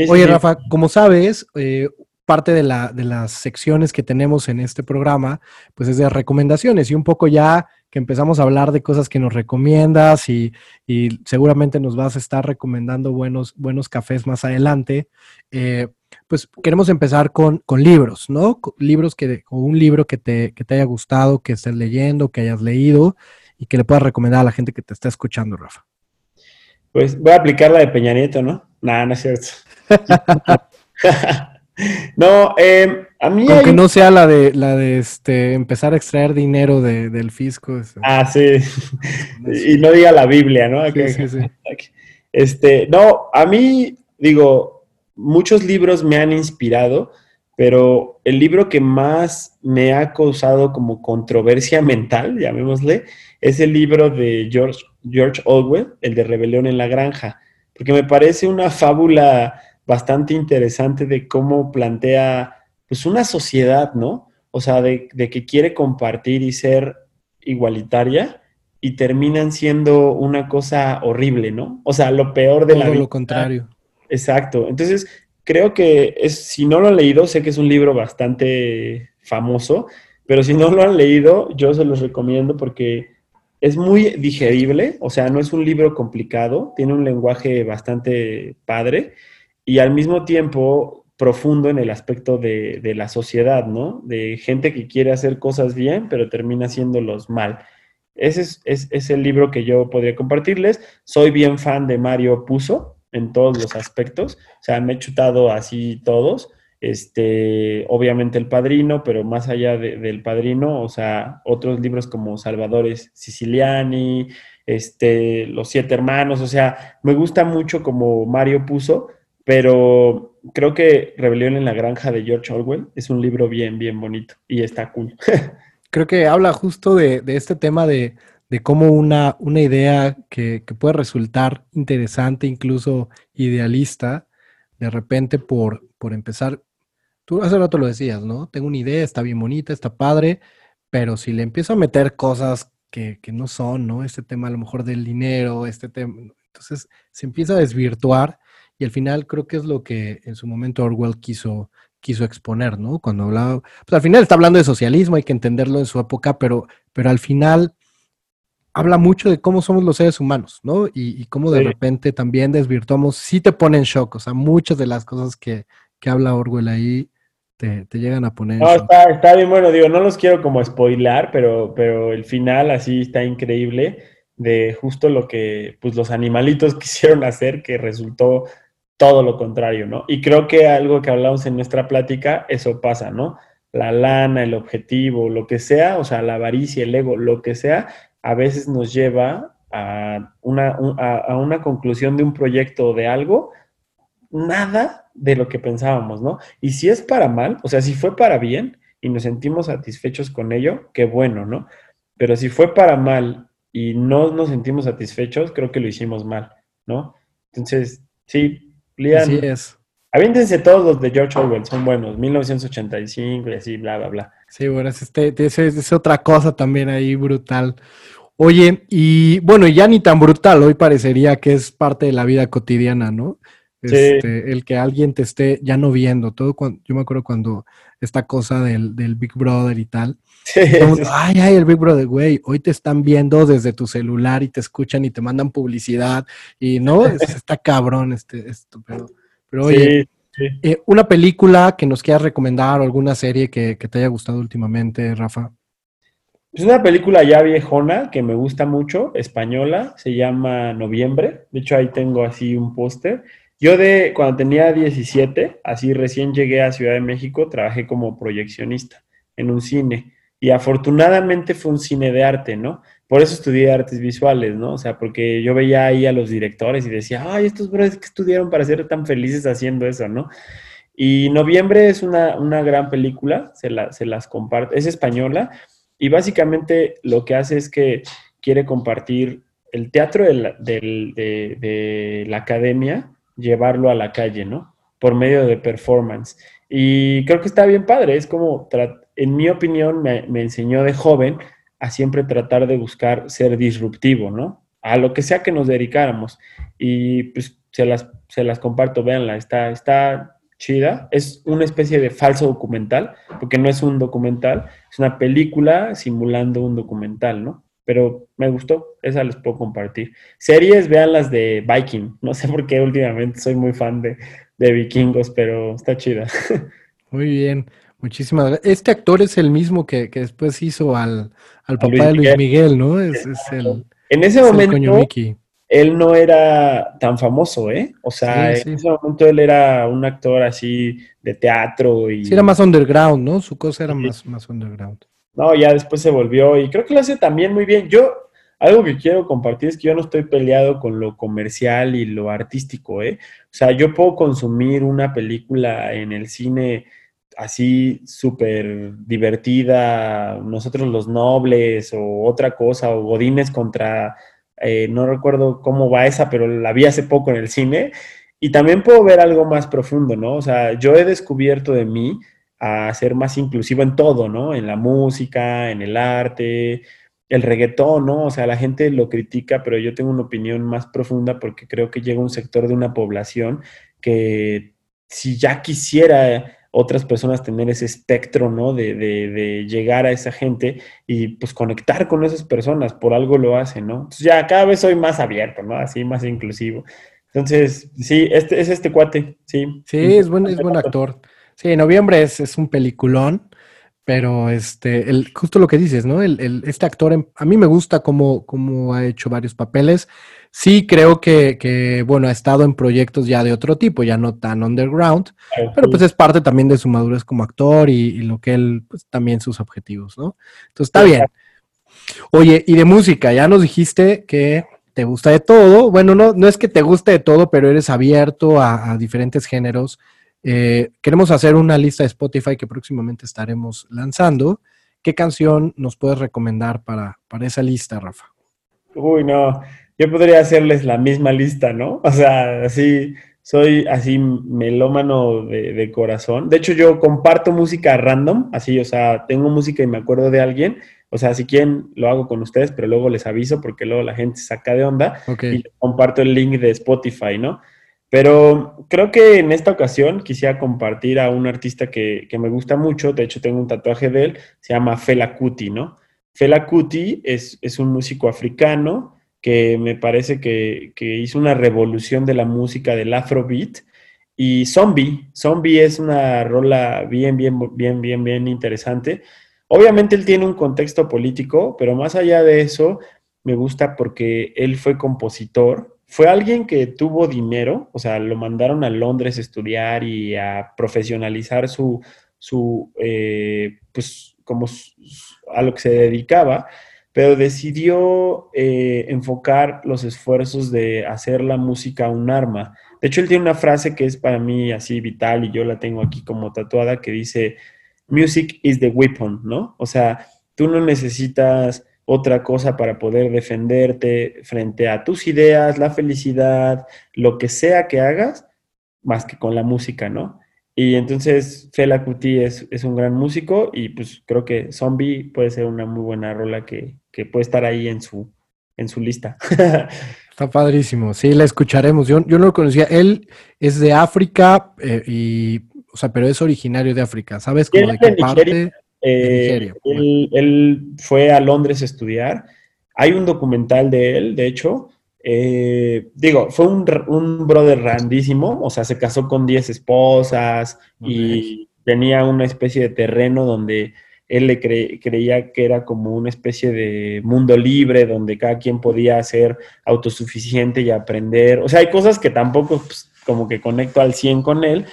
Oye, Rafa, como sabes, eh, parte de, la, de las secciones que tenemos en este programa, pues es de recomendaciones y un poco ya que empezamos a hablar de cosas que nos recomiendas y, seguramente nos vas a estar recomendando buenos, buenos cafés más adelante, eh, pues queremos empezar con, libros, ¿no? Libros que, o un libro que te, que te haya gustado, que estés leyendo, que hayas leído y que le puedas recomendar a la gente que te está escuchando, Rafa. Pues voy a aplicar la de Peña Nieto, ¿no? Nada, no es cierto. no, eh, a mí. Aunque no sea la de la de este empezar a extraer dinero del fisco. Ah, sí. y no diga la Biblia, ¿no? Sí, sí, Este, no, a mí, digo, muchos libros me han inspirado, pero el libro que más me ha causado como controversia mental, llamémosle, es el libro de George, George Orwell, el de Rebelión en la Granja, porque me parece una fábula bastante interesante de cómo plantea pues una sociedad, ¿no? O sea, de, que quiere compartir y ser igualitaria y terminan siendo una cosa horrible, ¿no? O sea, lo peor de la vida. lo contrario. Exacto. Entonces, creo que es, si no lo han leído, sé que es un libro bastante famoso, pero si no lo han leído, yo se los recomiendo porque es muy digerible, o sea, no es un libro complicado, tiene un lenguaje bastante padre y al mismo tiempo profundo en el aspecto de, la sociedad, ¿no? De gente que quiere hacer cosas bien, pero termina haciéndolos mal. Ese es, el libro que yo podría compartirles. Soy bien fan de Mario Puzo en todos los aspectos, o sea, me he chutado así todos este, obviamente El Padrino, pero más allá del Padrino, o sea, otros libros como Salvadores Siciliani, este, Los Siete Hermanos, o sea, me gusta mucho como Mario puso, pero creo que Rebelión en la Granja de George Orwell es un libro bien, bien bonito y está cool. creo que habla justo de, este tema de, cómo una, una idea que, que, puede resultar interesante, incluso idealista, de repente por, por empezar Tú hace rato lo decías, ¿no? Tengo una idea, está bien bonita, está padre, pero si le empiezo a meter cosas que, no son, ¿no? Este tema a lo mejor del dinero, este tema, entonces se empieza a desvirtuar y al final creo que es lo que en su momento Orwell quiso, quiso exponer, ¿no? Cuando hablaba, pues al final está hablando de socialismo, hay que entenderlo en su época, pero, pero al final habla mucho de cómo somos los seres humanos, ¿no? Y, cómo de repente también desvirtuamos, sí te pone en shock, o sea, muchas de las cosas que, que habla Orwell ahí te, llegan a poner. No, está, bien bueno, digo, no los quiero como spoilar, pero, pero el final así está increíble de justo lo que pues los animalitos quisieron hacer que resultó todo lo contrario, ¿no? Y creo que algo que hablamos en nuestra plática, eso pasa, ¿no? La lana, el objetivo, lo que sea, o sea, la avaricia, el ego, lo que sea, a veces nos lleva a una, a una conclusión de un proyecto o de algo nada de lo que pensábamos, ¿no? Y si es para mal, o sea, si fue para bien y nos sentimos satisfechos con ello, qué bueno, ¿no? Pero si fue para mal y no nos sentimos satisfechos, creo que lo hicimos mal, ¿no? Entonces, sí, Lian. Así es. Aviéntense todos los de George Orwell, son buenos, 1985 y así, bla, bla, bla. Sí, bueno, es, este, es, otra cosa también ahí brutal. Oye, y bueno, ya ni tan brutal, hoy parecería que es parte de la vida cotidiana, ¿no? Este, el que alguien te esté ya no viendo. Todo cuando, yo me acuerdo cuando esta cosa del, Big Brother y tal. Ay, ay, el Big Brother, güey, hoy te están viendo desde tu celular y te escuchan y te mandan publicidad y no, está cabrón este, esto, pero, pero oye, eh, una película que nos quieras recomendar o alguna serie que, que te haya gustado últimamente, Rafa. Es una película ya viejona que me gusta mucho, española, se llama Noviembre. De hecho, ahí tengo así un póster. Yo de cuando tenía 17, así recién llegué a Ciudad de México, trabajé como proyeccionista en un cine y afortunadamente fue un cine de arte, ¿no? Por eso estudié artes visuales, ¿no? O sea, porque yo veía ahí a los directores y decía, ay, estos brothers que estudiaron para ser tan felices haciendo eso, ¿no? Y Noviembre es una, gran película, se, se las comparto, es española y básicamente lo que hace es que quiere compartir el teatro de de la academia llevarlo a la calle, ¿no? Por medio de performance. Y creo que está bien padre, es como, en mi opinión, me, enseñó de joven a siempre tratar de buscar ser disruptivo, ¿no? A lo que sea que nos dedicáramos. Y pues se las, se las comparto, véanla, está, está chida. Es una especie de falso documental, porque no es un documental, es una película simulando un documental, ¿no? Pero me gustó, esa les puedo compartir. Series, vean las de Viking. No sé por qué últimamente soy muy fan de, de vikingos, pero está chida. Muy bien, muchísimas gracias. Este actor es el mismo que, que después hizo al, al papá de Luis Miguel, ¿no? Es, es el, en ese momento, él no era tan famoso, ¿eh? O sea, en ese momento él era un actor así de teatro y... Sí, era más underground, ¿no? Su cosa era más, más underground. No, ya después se volvió y creo que lo hace también muy bien. Yo, algo que quiero compartir es que yo no estoy peleado con lo comercial y lo artístico, ¿eh? O sea, yo puedo consumir una película en el cine así súper divertida, nosotros los nobles o otra cosa, o Godines contra eh, no recuerdo cómo va esa, pero la vi hace poco en el cine. Y también puedo ver algo más profundo, ¿no? O sea, yo he descubierto de mí a ser más inclusivo en todo, ¿no? En la música, en el arte, el reggaetón, ¿no? O sea, la gente lo critica, pero yo tengo una opinión más profunda porque creo que llega un sector de una población que si ya quisiera otras personas tener ese espectro, ¿no? De, de, llegar a esa gente y pues conectar con esas personas, por algo lo hacen, ¿no? Entonces ya cada vez soy más abierto, ¿no? Así, más inclusivo. Entonces, sí, este es este cuate, sí. Sí, es buen, es buen actor. Sí, noviembre es, es un peliculón, pero este, el, justo lo que dices, ¿no? El, el, este actor, a mí me gusta cómo, cómo ha hecho varios papeles. Sí, creo que, bueno, ha estado en proyectos ya de otro tipo, ya no tan underground, pero pues es parte también de su madurez como actor y, lo que él, pues también sus objetivos, ¿no? Entonces está bien. Oye, y de música, ya nos dijiste que te gusta de todo. Bueno, no, no es que te guste de todo, pero eres abierto a, diferentes géneros. Eh, queremos hacer una lista de Spotify que próximamente estaremos lanzando. ¿Qué canción nos puedes recomendar para, para esa lista, Rafa? Uy, no yo podría hacerles la misma lista, ¿no? O sea, así, soy así melómano de, corazón. De hecho, yo comparto música random, así, o sea, tengo música y me acuerdo de alguien. O sea, si quieren, lo hago con ustedes, pero luego les aviso porque luego la gente saca de onda y comparto el link de Spotify, ¿no? Pero creo que en esta ocasión quisiera compartir a un artista que, que, me gusta mucho, de hecho tengo un tatuaje de él, se llama Fela Kuti, ¿no? Fela Kuti es, es un músico africano que me parece que, hizo una revolución de la música del afrobeat. Y Zombie, Zombie es una rola bien, bien, bien, bien, bien interesante. Obviamente él tiene un contexto político, pero más allá de eso, me gusta porque él fue compositor. Fue alguien que tuvo dinero, o sea, lo mandaron a Londres a estudiar y a profesionalizar su, su eh, pues, como a lo que se dedicaba pero decidió eh, enfocar los esfuerzos de hacer la música un arma. De hecho, él tiene una frase que es para mí así vital y yo la tengo aquí como tatuada que dice, Music is the weapon, ¿no? O sea, tú no necesitas otra cosa para poder defenderte frente a tus ideas, la felicidad, lo que sea que hagas, más que con la música, ¿no? Y entonces Fela Kuti es, es, un gran músico y pues creo que Zombie puede ser una muy buena rola que, que puede estar ahí en su, en su lista. Está padrísimo, sí, la escucharemos. Yo, yo no lo conocía. Él es de África eh, y, o sea, pero es originario de África. ¿Sabes cómo de qué parte? Eh, él, él, fue a Londres a estudiar. Hay un documental de él, de hecho, eh, digo, fue un, un, brother randísimo, o sea, se casó con 10 esposas y tenía una especie de terreno donde él le creía que era como una especie de mundo libre, donde cada quien podía ser autosuficiente y aprender. O sea, hay cosas que tampoco pues, como que conecto al 100 con él,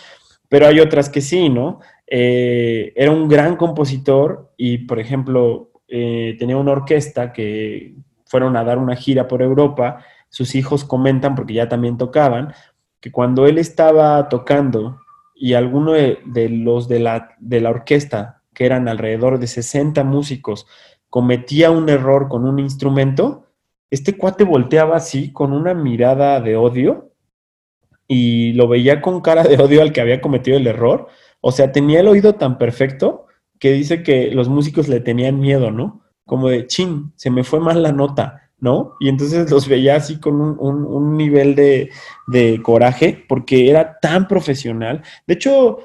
pero hay otras que sí, ¿no? Eh, era un gran compositor y, por ejemplo, eh, tenía una orquesta que fueron a dar una gira por Europa sus hijos comentan, porque ya también tocaban, que cuando él estaba tocando y alguno de, los de la, de la orquesta, que eran alrededor de 60 músicos, cometía un error con un instrumento, este cuate volteaba así con una mirada de odio y lo veía con cara de odio al que había cometido el error. O sea, tenía el oído tan perfecto que dice que los músicos le tenían miedo, ¿no? Como de, chin, se me fue mal la nota ¿no? Y entonces los veía así con un, nivel de, coraje porque era tan profesional. De hecho,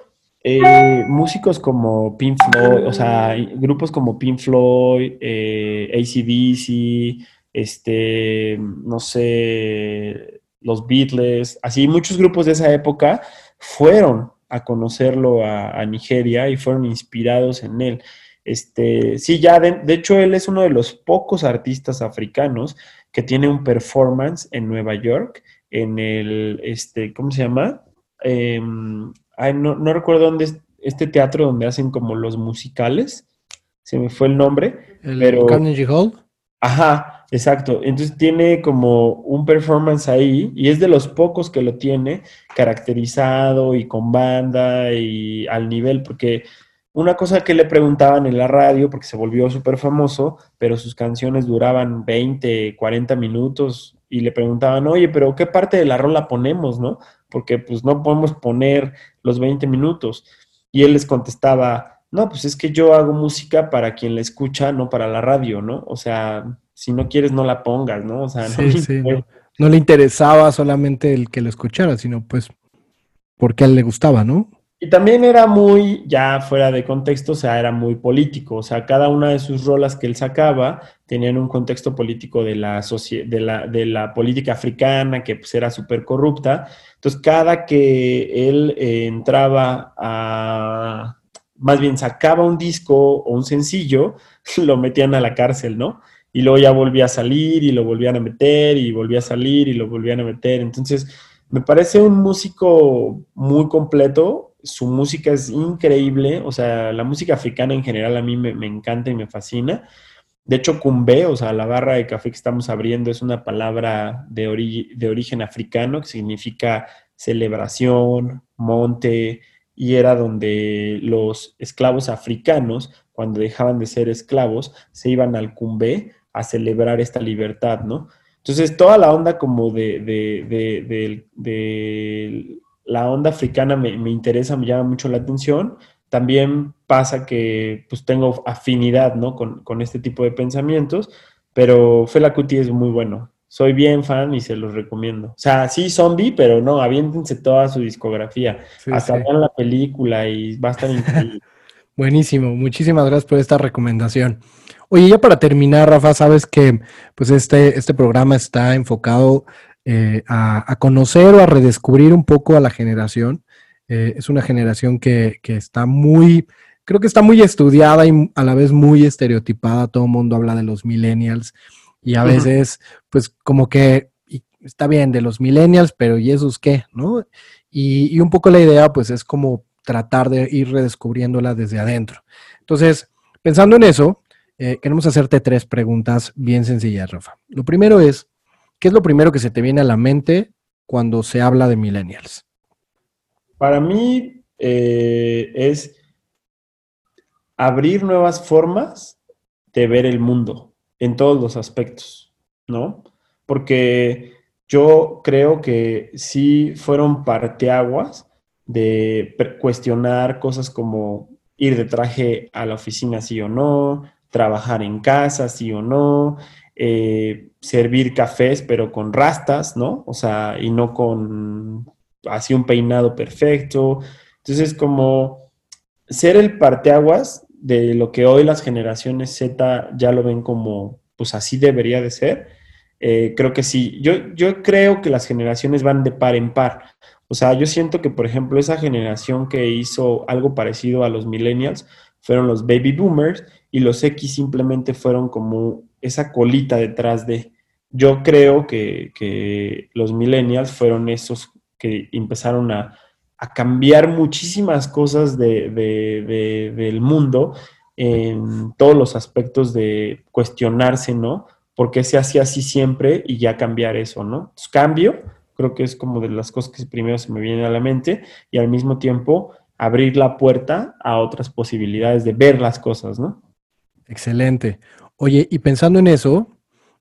eh, músicos como Pink Floyd, o sea, grupos como Pink Floyd, eh, ACDC, este, no sé, los Beatles, así muchos grupos de esa época fueron a conocerlo a Nigeria y fueron inspirados en él. Este, sí, ya de, hecho él es uno de los pocos artistas africanos que tiene un performance en Nueva York, en el, este, ¿cómo se llama? Em, no, recuerdo dónde es este teatro donde hacen como los musicales, se me fue el nombre, ¿El pero... Carnegie Hall. Ajá, exacto. Entonces tiene como un performance ahí y es de los pocos que lo tiene caracterizado y con banda y al nivel, porque una cosa que le preguntaban en la radio, porque se volvió súper famoso, pero sus canciones duraban 20, 40 minutos y le preguntaban, oye, pero ¿qué parte de la rola ponemos, no? Porque pues no podemos poner los 20 minutos. Y él les contestaba, no, pues es que yo hago música para quien la escucha, no para la radio, ¿no? O sea, si no quieres, no la pongas, ¿no? O sea, no, no le interesaba solamente el que lo escuchara, sino pues porque a él le gustaba, ¿no? Y también era muy, ya fuera de contexto, o sea, era muy político. O sea, cada una de sus rolas que él sacaba tenían un contexto político de la, de la, de la política africana, que pues era súper corrupta. Entonces, cada que él eh, entraba a, más bien sacaba un disco o un sencillo, lo metían a la cárcel, ¿no? Y luego ya volvía a salir y lo volvían a meter y volvía a salir y lo volvían a meter. Entonces, me parece un músico muy completo su música es increíble, o sea, la música africana en general a mí me, encanta y me fascina. De hecho, cumbe, o sea, la barra de café que estamos abriendo es una palabra de, de origen africano que significa celebración, monte, y era donde los esclavos africanos, cuando dejaban de ser esclavos, se iban al cumbe a celebrar esta libertad, ¿no? Entonces, toda la onda como de, de la onda africana me, interesa, me llama mucho la atención. También pasa que pues tengo afinidad, ¿no? Con, este tipo de pensamientos, pero Fela Kuti es muy bueno. Soy bien fan y se los recomiendo. O sea, sí, zombie, pero no, aviéntense toda su discografía. Hasta vean la película y va a estar increíble. Buenísimo, muchísimas gracias por esta recomendación. Oye, ya para terminar, Rafa, sabes que pues este, este programa está enfocado eh, a, conocer o a redescubrir un poco a la generación. Eh, es una generación que, está muy, creo que está muy estudiada y a la vez muy estereotipada. Todo el mundo habla de los millennials y a veces, pues como que está bien de los millennials, pero ¿y esos qué? ¿No? Y, un poco la idea, pues es como tratar de ir redescubriéndola desde adentro. Entonces, pensando en eso, eh, queremos hacerte tres preguntas bien sencillas, Rafa. Lo primero es, ¿Qué es lo primero que se te viene a la mente cuando se habla de millennials? Para mí eh, es abrir nuevas formas de ver el mundo en todos los aspectos, ¿no? Porque yo creo que sí fueron parteaguas de cuestionar cosas como ir de traje a la oficina sí o no, trabajar en casa sí o no, eh, servir cafés, pero con rastas, ¿no? O sea, y no con así un peinado perfecto. Entonces, como ser el parteaguas de lo que hoy las generaciones Z ya lo ven como, pues así debería de ser. Eh, creo que sí. Yo, yo creo que las generaciones van de par en par. O sea, yo siento que, por ejemplo, esa generación que hizo algo parecido a los millennials fueron los baby boomers y los X simplemente fueron como esa colita detrás de. Yo creo que, los millennials fueron esos que empezaron a, cambiar muchísimas cosas del mundo en todos los aspectos de cuestionarse, ¿no? ¿Por qué se hacía así siempre y ya cambiar eso, ¿no? cambio, creo que es como de las cosas que primero se me vienen a la mente y al mismo tiempo abrir la puerta a otras posibilidades de ver las cosas, ¿no? Excelente. Oye, y pensando en eso,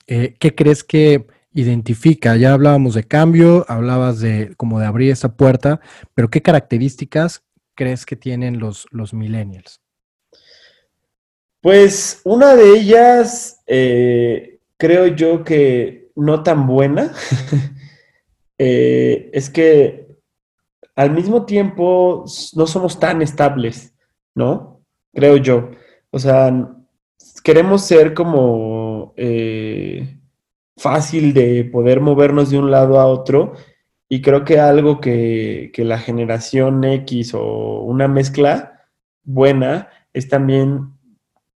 eh, ¿qué crees que identifica? Ya hablábamos de cambio, hablabas de como de abrir esa puerta, pero ¿qué características crees que tienen los, los millennials? Pues una de ellas, eh, creo yo que no tan buena, eh, es que al mismo tiempo no somos tan estables, ¿no? Creo yo. O sea, queremos ser como eh, fácil de poder movernos de un lado a otro y creo que algo que, que la generación X o una mezcla buena es también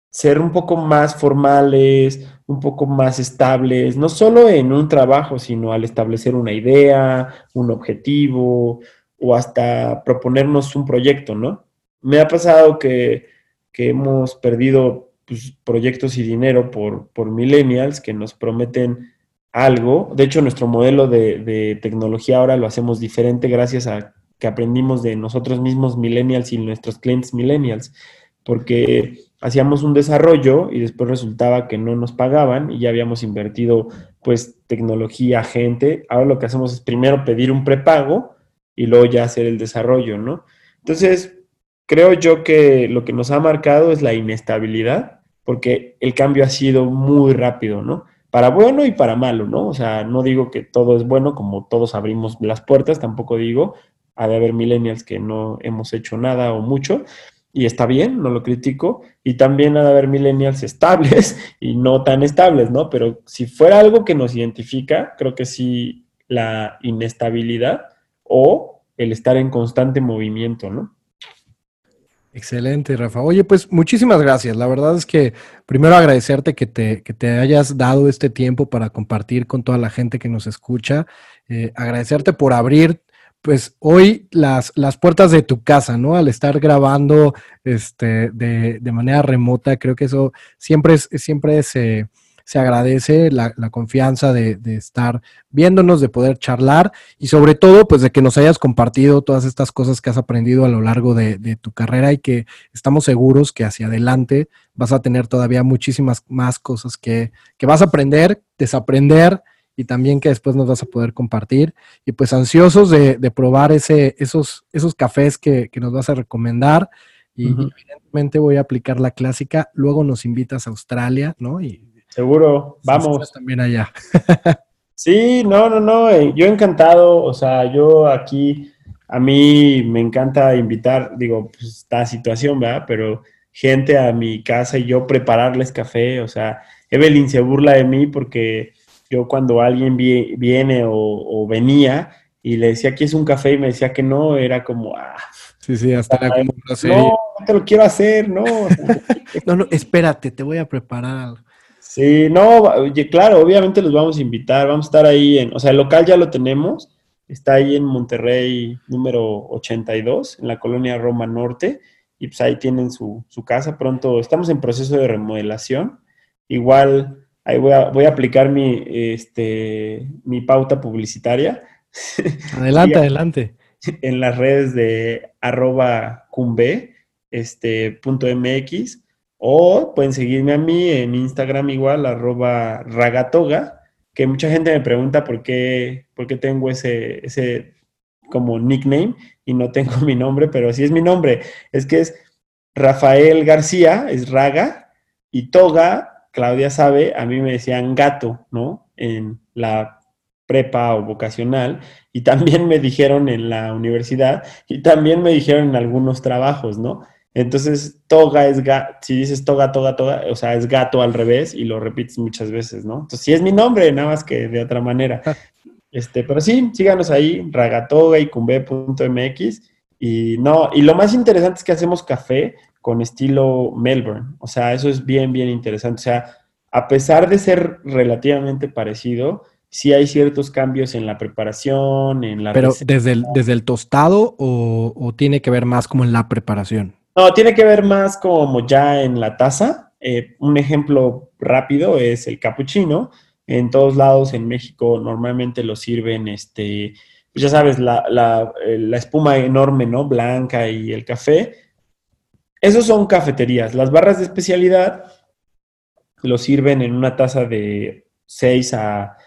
ser un poco más formales, un poco más estables, no solo en un trabajo, sino al establecer una idea, un objetivo o hasta proponernos un proyecto, ¿no? Me ha pasado que, hemos perdido pues, proyectos y dinero por, por millennials que nos prometen algo. De hecho, nuestro modelo de, de, tecnología ahora lo hacemos diferente gracias a que aprendimos de nosotros mismos millennials y nuestros clientes millennials, porque hacíamos un desarrollo y después resultaba que no nos pagaban y ya habíamos invertido pues tecnología, gente. Ahora lo que hacemos es primero pedir un prepago y luego ya hacer el desarrollo, ¿no? Entonces, creo yo que lo que nos ha marcado es la inestabilidad, porque el cambio ha sido muy rápido, ¿no? Para bueno y para malo, ¿no? O sea, no digo que todo es bueno, como todos abrimos las puertas, tampoco digo, ha de haber millennials que no hemos hecho nada o mucho, y está bien, no lo critico, y también ha de haber millennials estables y no tan estables, ¿no? Pero si fuera algo que nos identifica, creo que sí la inestabilidad o el estar en constante movimiento, ¿no? Excelente, Rafa. Oye, pues muchísimas gracias. La verdad es que primero agradecerte que te, que te hayas dado este tiempo para compartir con toda la gente que nos escucha. Eh, agradecerte por abrir pues hoy las, las puertas de tu casa, ¿no? Al estar grabando este, de, de manera remota, creo que eso siempre, es, siempre se, se agradece la, la confianza de, de, estar viéndonos, de poder charlar y sobre todo, pues de que nos hayas compartido todas estas cosas que has aprendido a lo largo de, de tu carrera y que estamos seguros que hacia adelante vas a tener todavía muchísimas más cosas que, que vas a aprender, desaprender y también que después nos vas a poder compartir. Y pues ansiosos de, de probar ese, esos, esos cafés que, que, nos vas a recomendar. Y, uh -huh. evidentemente voy a aplicar la clásica. Luego nos invitas a Australia, ¿no? Y Seguro, vamos. También allá. sí, no, no, no. Eh, yo encantado. O sea, yo aquí, a mí me encanta invitar, digo, pues esta situación, ¿verdad? Pero gente a mi casa y yo prepararles café. O sea, Evelyn se burla de mí porque yo cuando alguien viene o, o, venía y le decía, aquí es un café y me decía que no, era como, ah. Sí, sí, hasta la como No, no te lo quiero hacer, no. no, no, espérate, te voy a preparar algo. Sí, no, oye, claro, obviamente los vamos a invitar, vamos a estar ahí en, o sea, el local ya lo tenemos, está ahí en Monterrey número 82, en la colonia Roma Norte, y pues ahí tienen su, su casa, pronto, estamos en proceso de remodelación, igual ahí voy a, voy a aplicar mi, este, mi pauta publicitaria. Adelante, adelante. En las redes de arroba cumbe, este, punto MX, o pueden seguirme a mí en Instagram igual, arroba ragatoga, que mucha gente me pregunta por qué, por qué tengo ese, ese como nickname y no tengo mi nombre, pero así es mi nombre. Es que es Rafael García, es Raga, y Toga Claudia sabe, a mí me decían gato, ¿no? En la prepa o vocacional, y también me dijeron en la universidad, y también me dijeron en algunos trabajos, ¿no? Entonces, toga es gato, si dices toga, toga, toga, o sea, es gato al revés y lo repites muchas veces, ¿no? Entonces, sí es mi nombre, nada más que de otra manera. Este, pero sí, síganos ahí, ragatoga y cumbe.mx. Y no, y lo más interesante es que hacemos café con estilo Melbourne. O sea, eso es bien, bien interesante. O sea, a pesar de ser relativamente parecido, sí hay ciertos cambios en la preparación, en la... Pero desde el, desde el tostado o, o, tiene que ver más como en la preparación? No, tiene que ver más como ya en la taza. Eh, un ejemplo rápido es el cappuccino. En todos lados en México normalmente lo sirven, este, pues ya sabes, la, la, la espuma enorme, ¿no? Blanca y el café esos son cafeterías. Las barras de especialidad lo sirven en una taza de 6 a...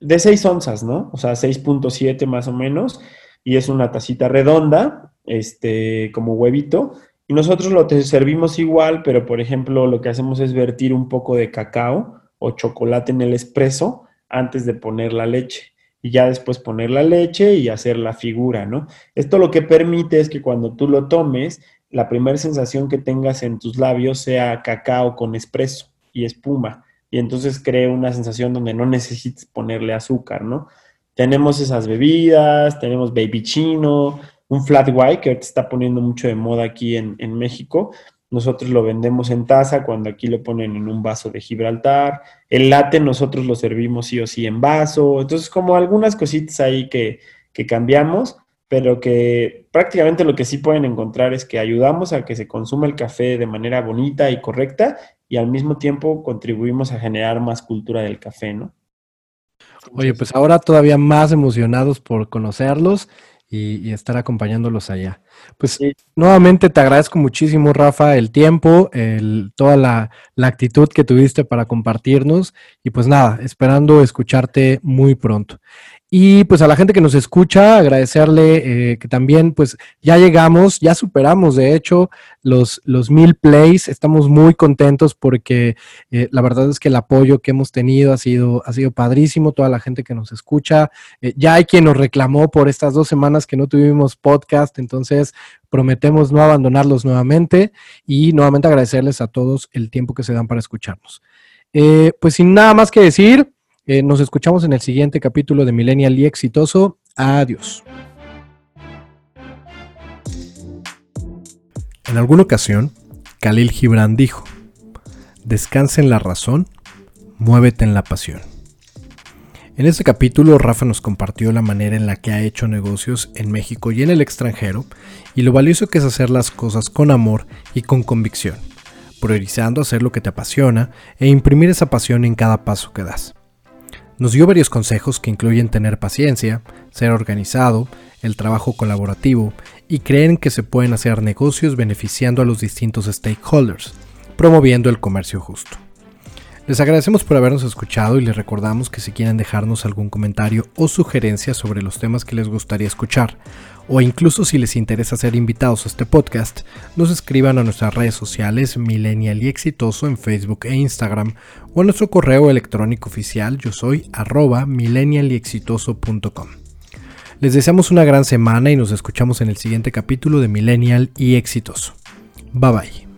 de 6 onzas, ¿no? O sea, 6.7 más o menos. Y es una tacita redonda, este, como huevito. Y nosotros lo servimos igual, pero por ejemplo lo que hacemos es vertir un poco de cacao o chocolate en el espresso antes de poner la leche y ya después poner la leche y hacer la figura, ¿no? Esto lo que permite es que cuando tú lo tomes, la primera sensación que tengas en tus labios sea cacao con espresso y espuma, y entonces cree una sensación donde no necesites ponerle azúcar, ¿no? Tenemos esas bebidas, tenemos baby chino, un flat white que ahorita está poniendo mucho de moda aquí en, en México, nosotros lo vendemos en taza cuando aquí lo ponen en un vaso de Gibraltar. El latte nosotros lo servimos sí o sí en vaso. Entonces, como algunas cositas ahí que, que cambiamos, pero que prácticamente lo que sí pueden encontrar es que ayudamos a que se consuma el café de manera bonita y correcta y al mismo tiempo contribuimos a generar más cultura del café, ¿no? Oye, pues ahora todavía más emocionados por conocerlos y, estar acompañándolos allá. Pues nuevamente te agradezco muchísimo, Rafa, el tiempo, el, toda la, la, actitud que tuviste para compartirnos y pues nada, esperando escucharte muy pronto. Y pues a la gente que nos escucha, agradecerle eh, que también pues ya llegamos, ya superamos de hecho los, los mil plays, estamos muy contentos porque eh, la verdad es que el apoyo que hemos tenido ha sido, ha sido padrísimo, toda la gente que nos escucha, eh, ya hay quien nos reclamó por estas dos semanas que no tuvimos podcast, entonces prometemos no abandonarlos nuevamente y nuevamente agradecerles a todos el tiempo que se dan para escucharnos. pues sin nada más que decir, eh, nos escuchamos en el siguiente capítulo de Millennial y Exitoso. Adiós. En alguna ocasión, Khalil Gibran dijo, descansa en la razón, muévete en la pasión. En este capítulo, Rafa nos compartió la manera en la que ha hecho negocios en México y en el extranjero y lo valioso que es hacer las cosas con amor y con convicción, priorizando hacer lo que te apasiona e imprimir esa pasión en cada paso que das. Nos dio varios consejos que incluyen tener paciencia, ser organizado, el trabajo colaborativo y creen que se pueden hacer negocios beneficiando a los distintos stakeholders, promoviendo el comercio justo. Les agradecemos por habernos escuchado y les recordamos que si quieren dejarnos algún comentario o sugerencia sobre los temas que les gustaría escuchar, o incluso si les interesa ser invitados a este podcast, nos escriban a nuestras redes sociales Millennial y Exitoso en Facebook e Instagram o a nuestro correo electrónico oficial yo soy arroba millennialyexitoso.com. Les deseamos una gran semana y nos escuchamos en el siguiente capítulo de Millennial y Exitoso. Bye bye.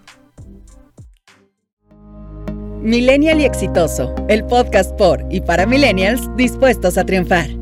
Millennial y Exitoso, el podcast por y para millennials dispuestos a triunfar.